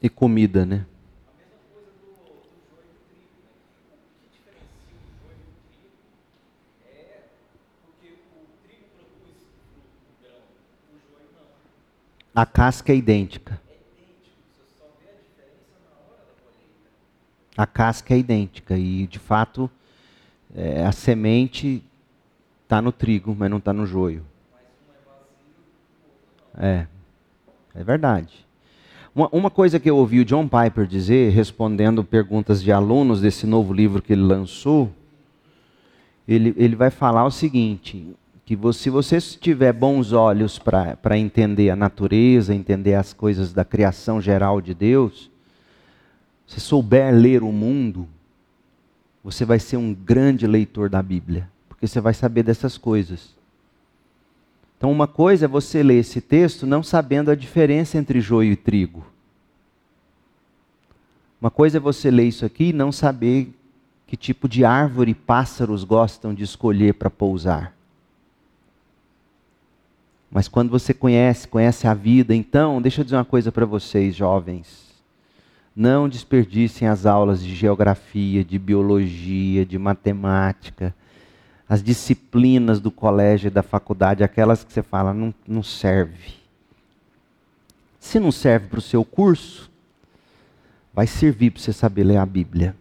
O joio não. A casca é idêntica. A casca é idêntica e, de fato, é, a semente está no trigo, mas não está no joio. É, é verdade. Uma, uma coisa que eu ouvi o John Piper dizer, respondendo perguntas de alunos desse novo livro que ele lançou, ele, ele vai falar o seguinte: que você, se você tiver bons olhos para entender a natureza, entender as coisas da criação geral de Deus, se souber ler o mundo, você vai ser um grande leitor da Bíblia, porque você vai saber dessas coisas. Então, uma coisa é você ler esse texto não sabendo a diferença entre joio e trigo. Uma coisa é você ler isso aqui e não saber que tipo de árvore pássaros gostam de escolher para pousar. Mas quando você conhece, conhece a vida, então, deixa eu dizer uma coisa para vocês, jovens. Não desperdicem as aulas de geografia, de biologia, de matemática as disciplinas do colégio e da faculdade, aquelas que você fala, não, não serve. Se não serve para o seu curso, vai servir para você saber ler a Bíblia.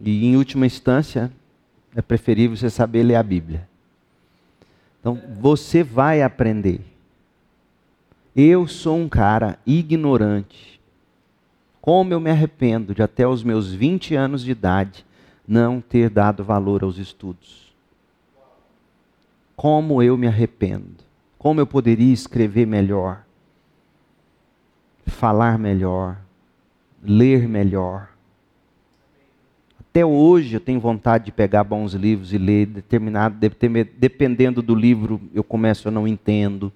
E em última instância, é preferível você saber ler a Bíblia. Então, você vai aprender. Eu sou um cara ignorante. Como eu me arrependo de até os meus 20 anos de idade não ter dado valor aos estudos. Como eu me arrependo. Como eu poderia escrever melhor, falar melhor, ler melhor. Até hoje eu tenho vontade de pegar bons livros e ler, determinado, dependendo do livro, eu começo eu não entendo.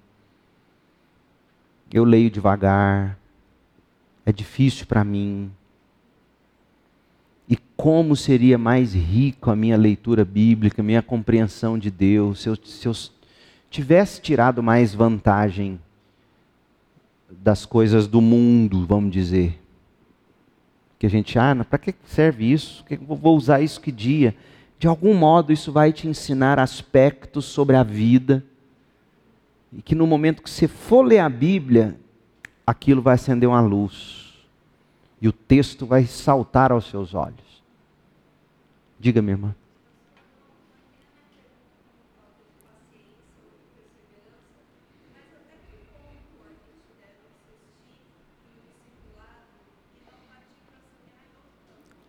Eu leio devagar. É difícil para mim. E como seria mais rico a minha leitura bíblica, a minha compreensão de Deus, se eu, se eu tivesse tirado mais vantagem das coisas do mundo, vamos dizer. Que a gente, ah, para que serve isso? Que vou usar isso que dia? De algum modo isso vai te ensinar aspectos sobre a vida. E que no momento que você for ler a Bíblia, aquilo vai acender uma luz e o texto vai saltar aos seus olhos. Diga, minha irmã.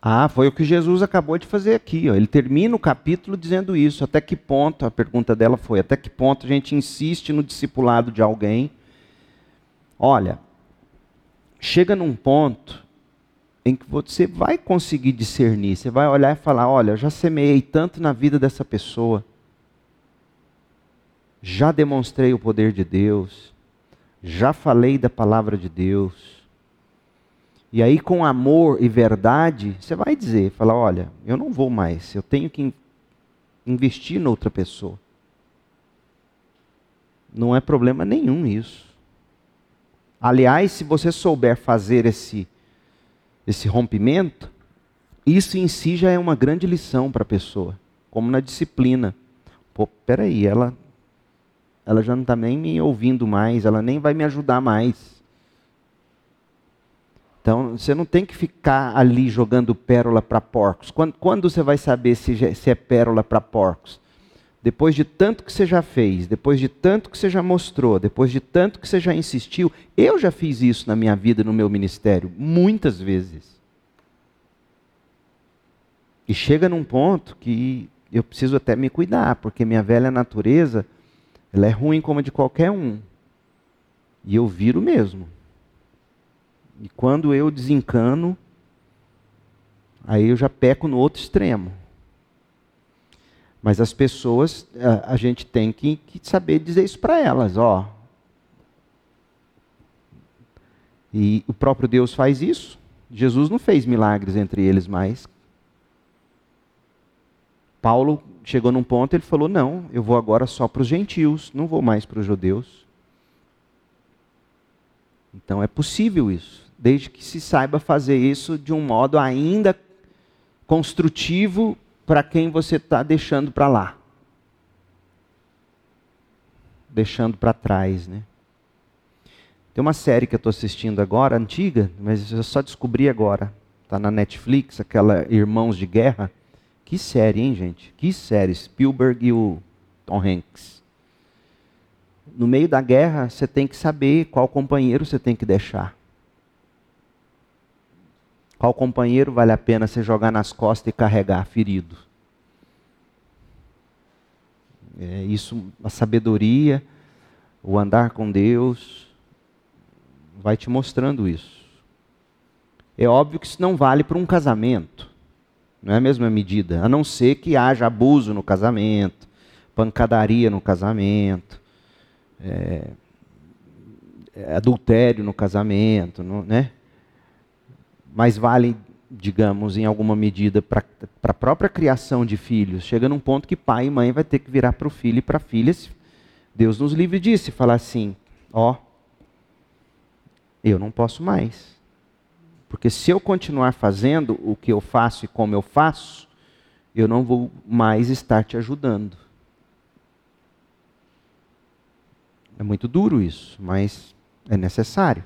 Ah, foi o que Jesus acabou de fazer aqui. Ó. Ele termina o capítulo dizendo isso. Até que ponto, a pergunta dela foi: até que ponto a gente insiste no discipulado de alguém? Olha, chega num ponto em que você vai conseguir discernir. Você vai olhar e falar: olha, já semeei tanto na vida dessa pessoa, já demonstrei o poder de Deus, já falei da palavra de Deus. E aí, com amor e verdade, você vai dizer: falar, olha, eu não vou mais, eu tenho que investir noutra pessoa. Não é problema nenhum isso. Aliás, se você souber fazer esse esse rompimento, isso em si já é uma grande lição para a pessoa, como na disciplina. Pô, peraí, ela, ela já não está nem me ouvindo mais, ela nem vai me ajudar mais. Então, você não tem que ficar ali jogando pérola para porcos. Quando, quando, você vai saber se, se é pérola para porcos? Depois de tanto que você já fez, depois de tanto que você já mostrou, depois de tanto que você já insistiu, eu já fiz isso na minha vida, no meu ministério, muitas vezes. E chega num ponto que eu preciso até me cuidar, porque minha velha natureza, ela é ruim como a de qualquer um. E eu viro mesmo. E quando eu desencano, aí eu já peco no outro extremo. Mas as pessoas, a, a gente tem que, que, saber dizer isso para elas, ó. E o próprio Deus faz isso. Jesus não fez milagres entre eles mais. Paulo chegou num ponto, ele falou: Não, eu vou agora só para os gentios, não vou mais para os judeus. Então é possível isso, desde que se saiba fazer isso de um modo ainda construtivo para quem você está deixando para lá. Deixando para trás, né? Tem uma série que eu estou assistindo agora, antiga, mas eu só descobri agora. Está na Netflix, aquela Irmãos de Guerra. Que série, hein, gente? Que série. Spielberg e o Tom Hanks. No meio da guerra, você tem que saber qual companheiro você tem que deixar. Qual companheiro vale a pena você jogar nas costas e carregar ferido? É isso, a sabedoria, o andar com Deus, vai te mostrando isso. É óbvio que isso não vale para um casamento, não é a mesma medida, a não ser que haja abuso no casamento, pancadaria no casamento, é, adultério no casamento, né? Mas vale, digamos, em alguma medida para a própria criação de filhos. Chega num ponto que pai e mãe vai ter que virar para o filho e para a filha. Deus nos livre disso e falar assim: ó, eu não posso mais. Porque se eu continuar fazendo o que eu faço e como eu faço, eu não vou mais estar te ajudando. É muito duro isso, mas é necessário.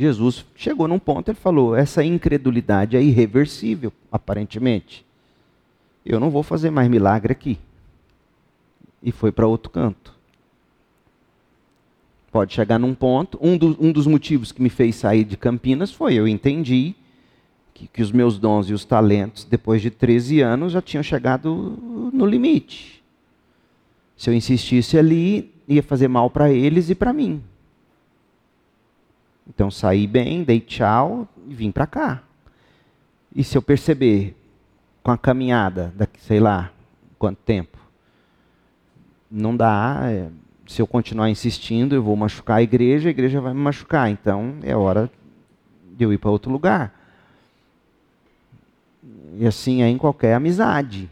Jesus chegou num ponto, ele falou: essa incredulidade é irreversível, aparentemente. Eu não vou fazer mais milagre aqui. E foi para outro canto. Pode chegar num ponto. Um, do, um, dos motivos que me fez sair de Campinas foi eu entendi que, que os meus dons e os talentos, depois de 13 anos, já tinham chegado no limite. Se eu insistisse ali, ia fazer mal para eles e para mim. Então saí bem, dei tchau e vim para cá. E se eu perceber com a caminhada daqui, sei lá, quanto tempo, não dá, é, se eu continuar insistindo, eu vou machucar a igreja, a igreja vai me machucar. Então é hora de eu ir para outro lugar. E assim é em qualquer amizade,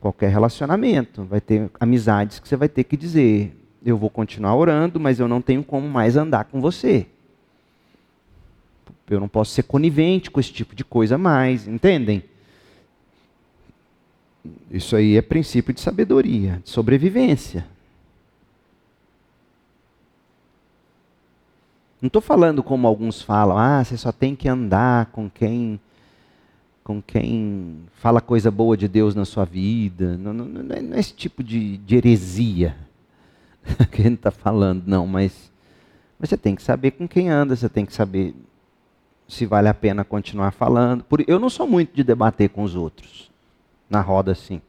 qualquer relacionamento. Vai ter amizades que você vai ter que dizer: eu vou continuar orando, mas eu não tenho como mais andar com você. Eu não posso ser conivente com esse tipo de coisa mais, entendem? Isso aí é princípio de sabedoria, de sobrevivência. Não estou falando como alguns falam, ah, você só tem que andar com quem com quem fala coisa boa de Deus na sua vida. Não, não, não é esse tipo de, de heresia que a gente está falando, não, mas, mas você tem que saber com quem anda, você tem que saber se vale a pena continuar falando. Eu não sou muito de debater com os outros, na roda assim.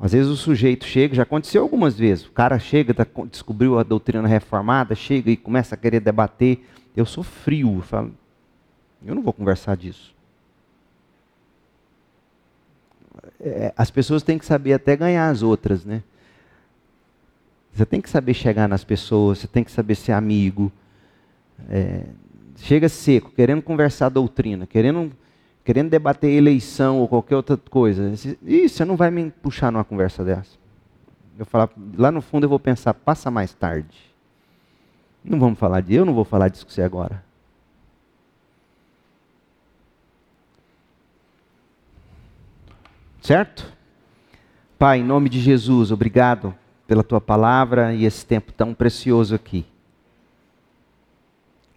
Às vezes o sujeito chega, já aconteceu algumas vezes, o cara chega, tá, descobriu a doutrina reformada, chega e começa a querer debater. Eu sou frio, eu falo, eu não vou conversar disso. É, as pessoas têm que saber até ganhar as outras, né? Você tem que saber chegar nas pessoas, você tem que saber ser amigo. É, chega seco, querendo conversar doutrina, querendo, querendo debater eleição ou qualquer outra coisa. Ih, você não vai me puxar numa conversa dessa. Eu falar, lá no fundo eu vou pensar, passa mais tarde. Não vamos falar de eu não vou falar disso com você agora. Certo? Pai, em nome de Jesus, obrigado pela tua palavra e esse tempo tão precioso aqui.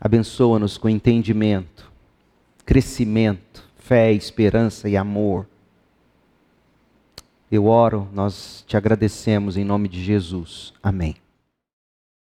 Abençoa-nos com entendimento, crescimento, fé, esperança e amor. Eu oro, nós te agradecemos em nome de Jesus. Amém.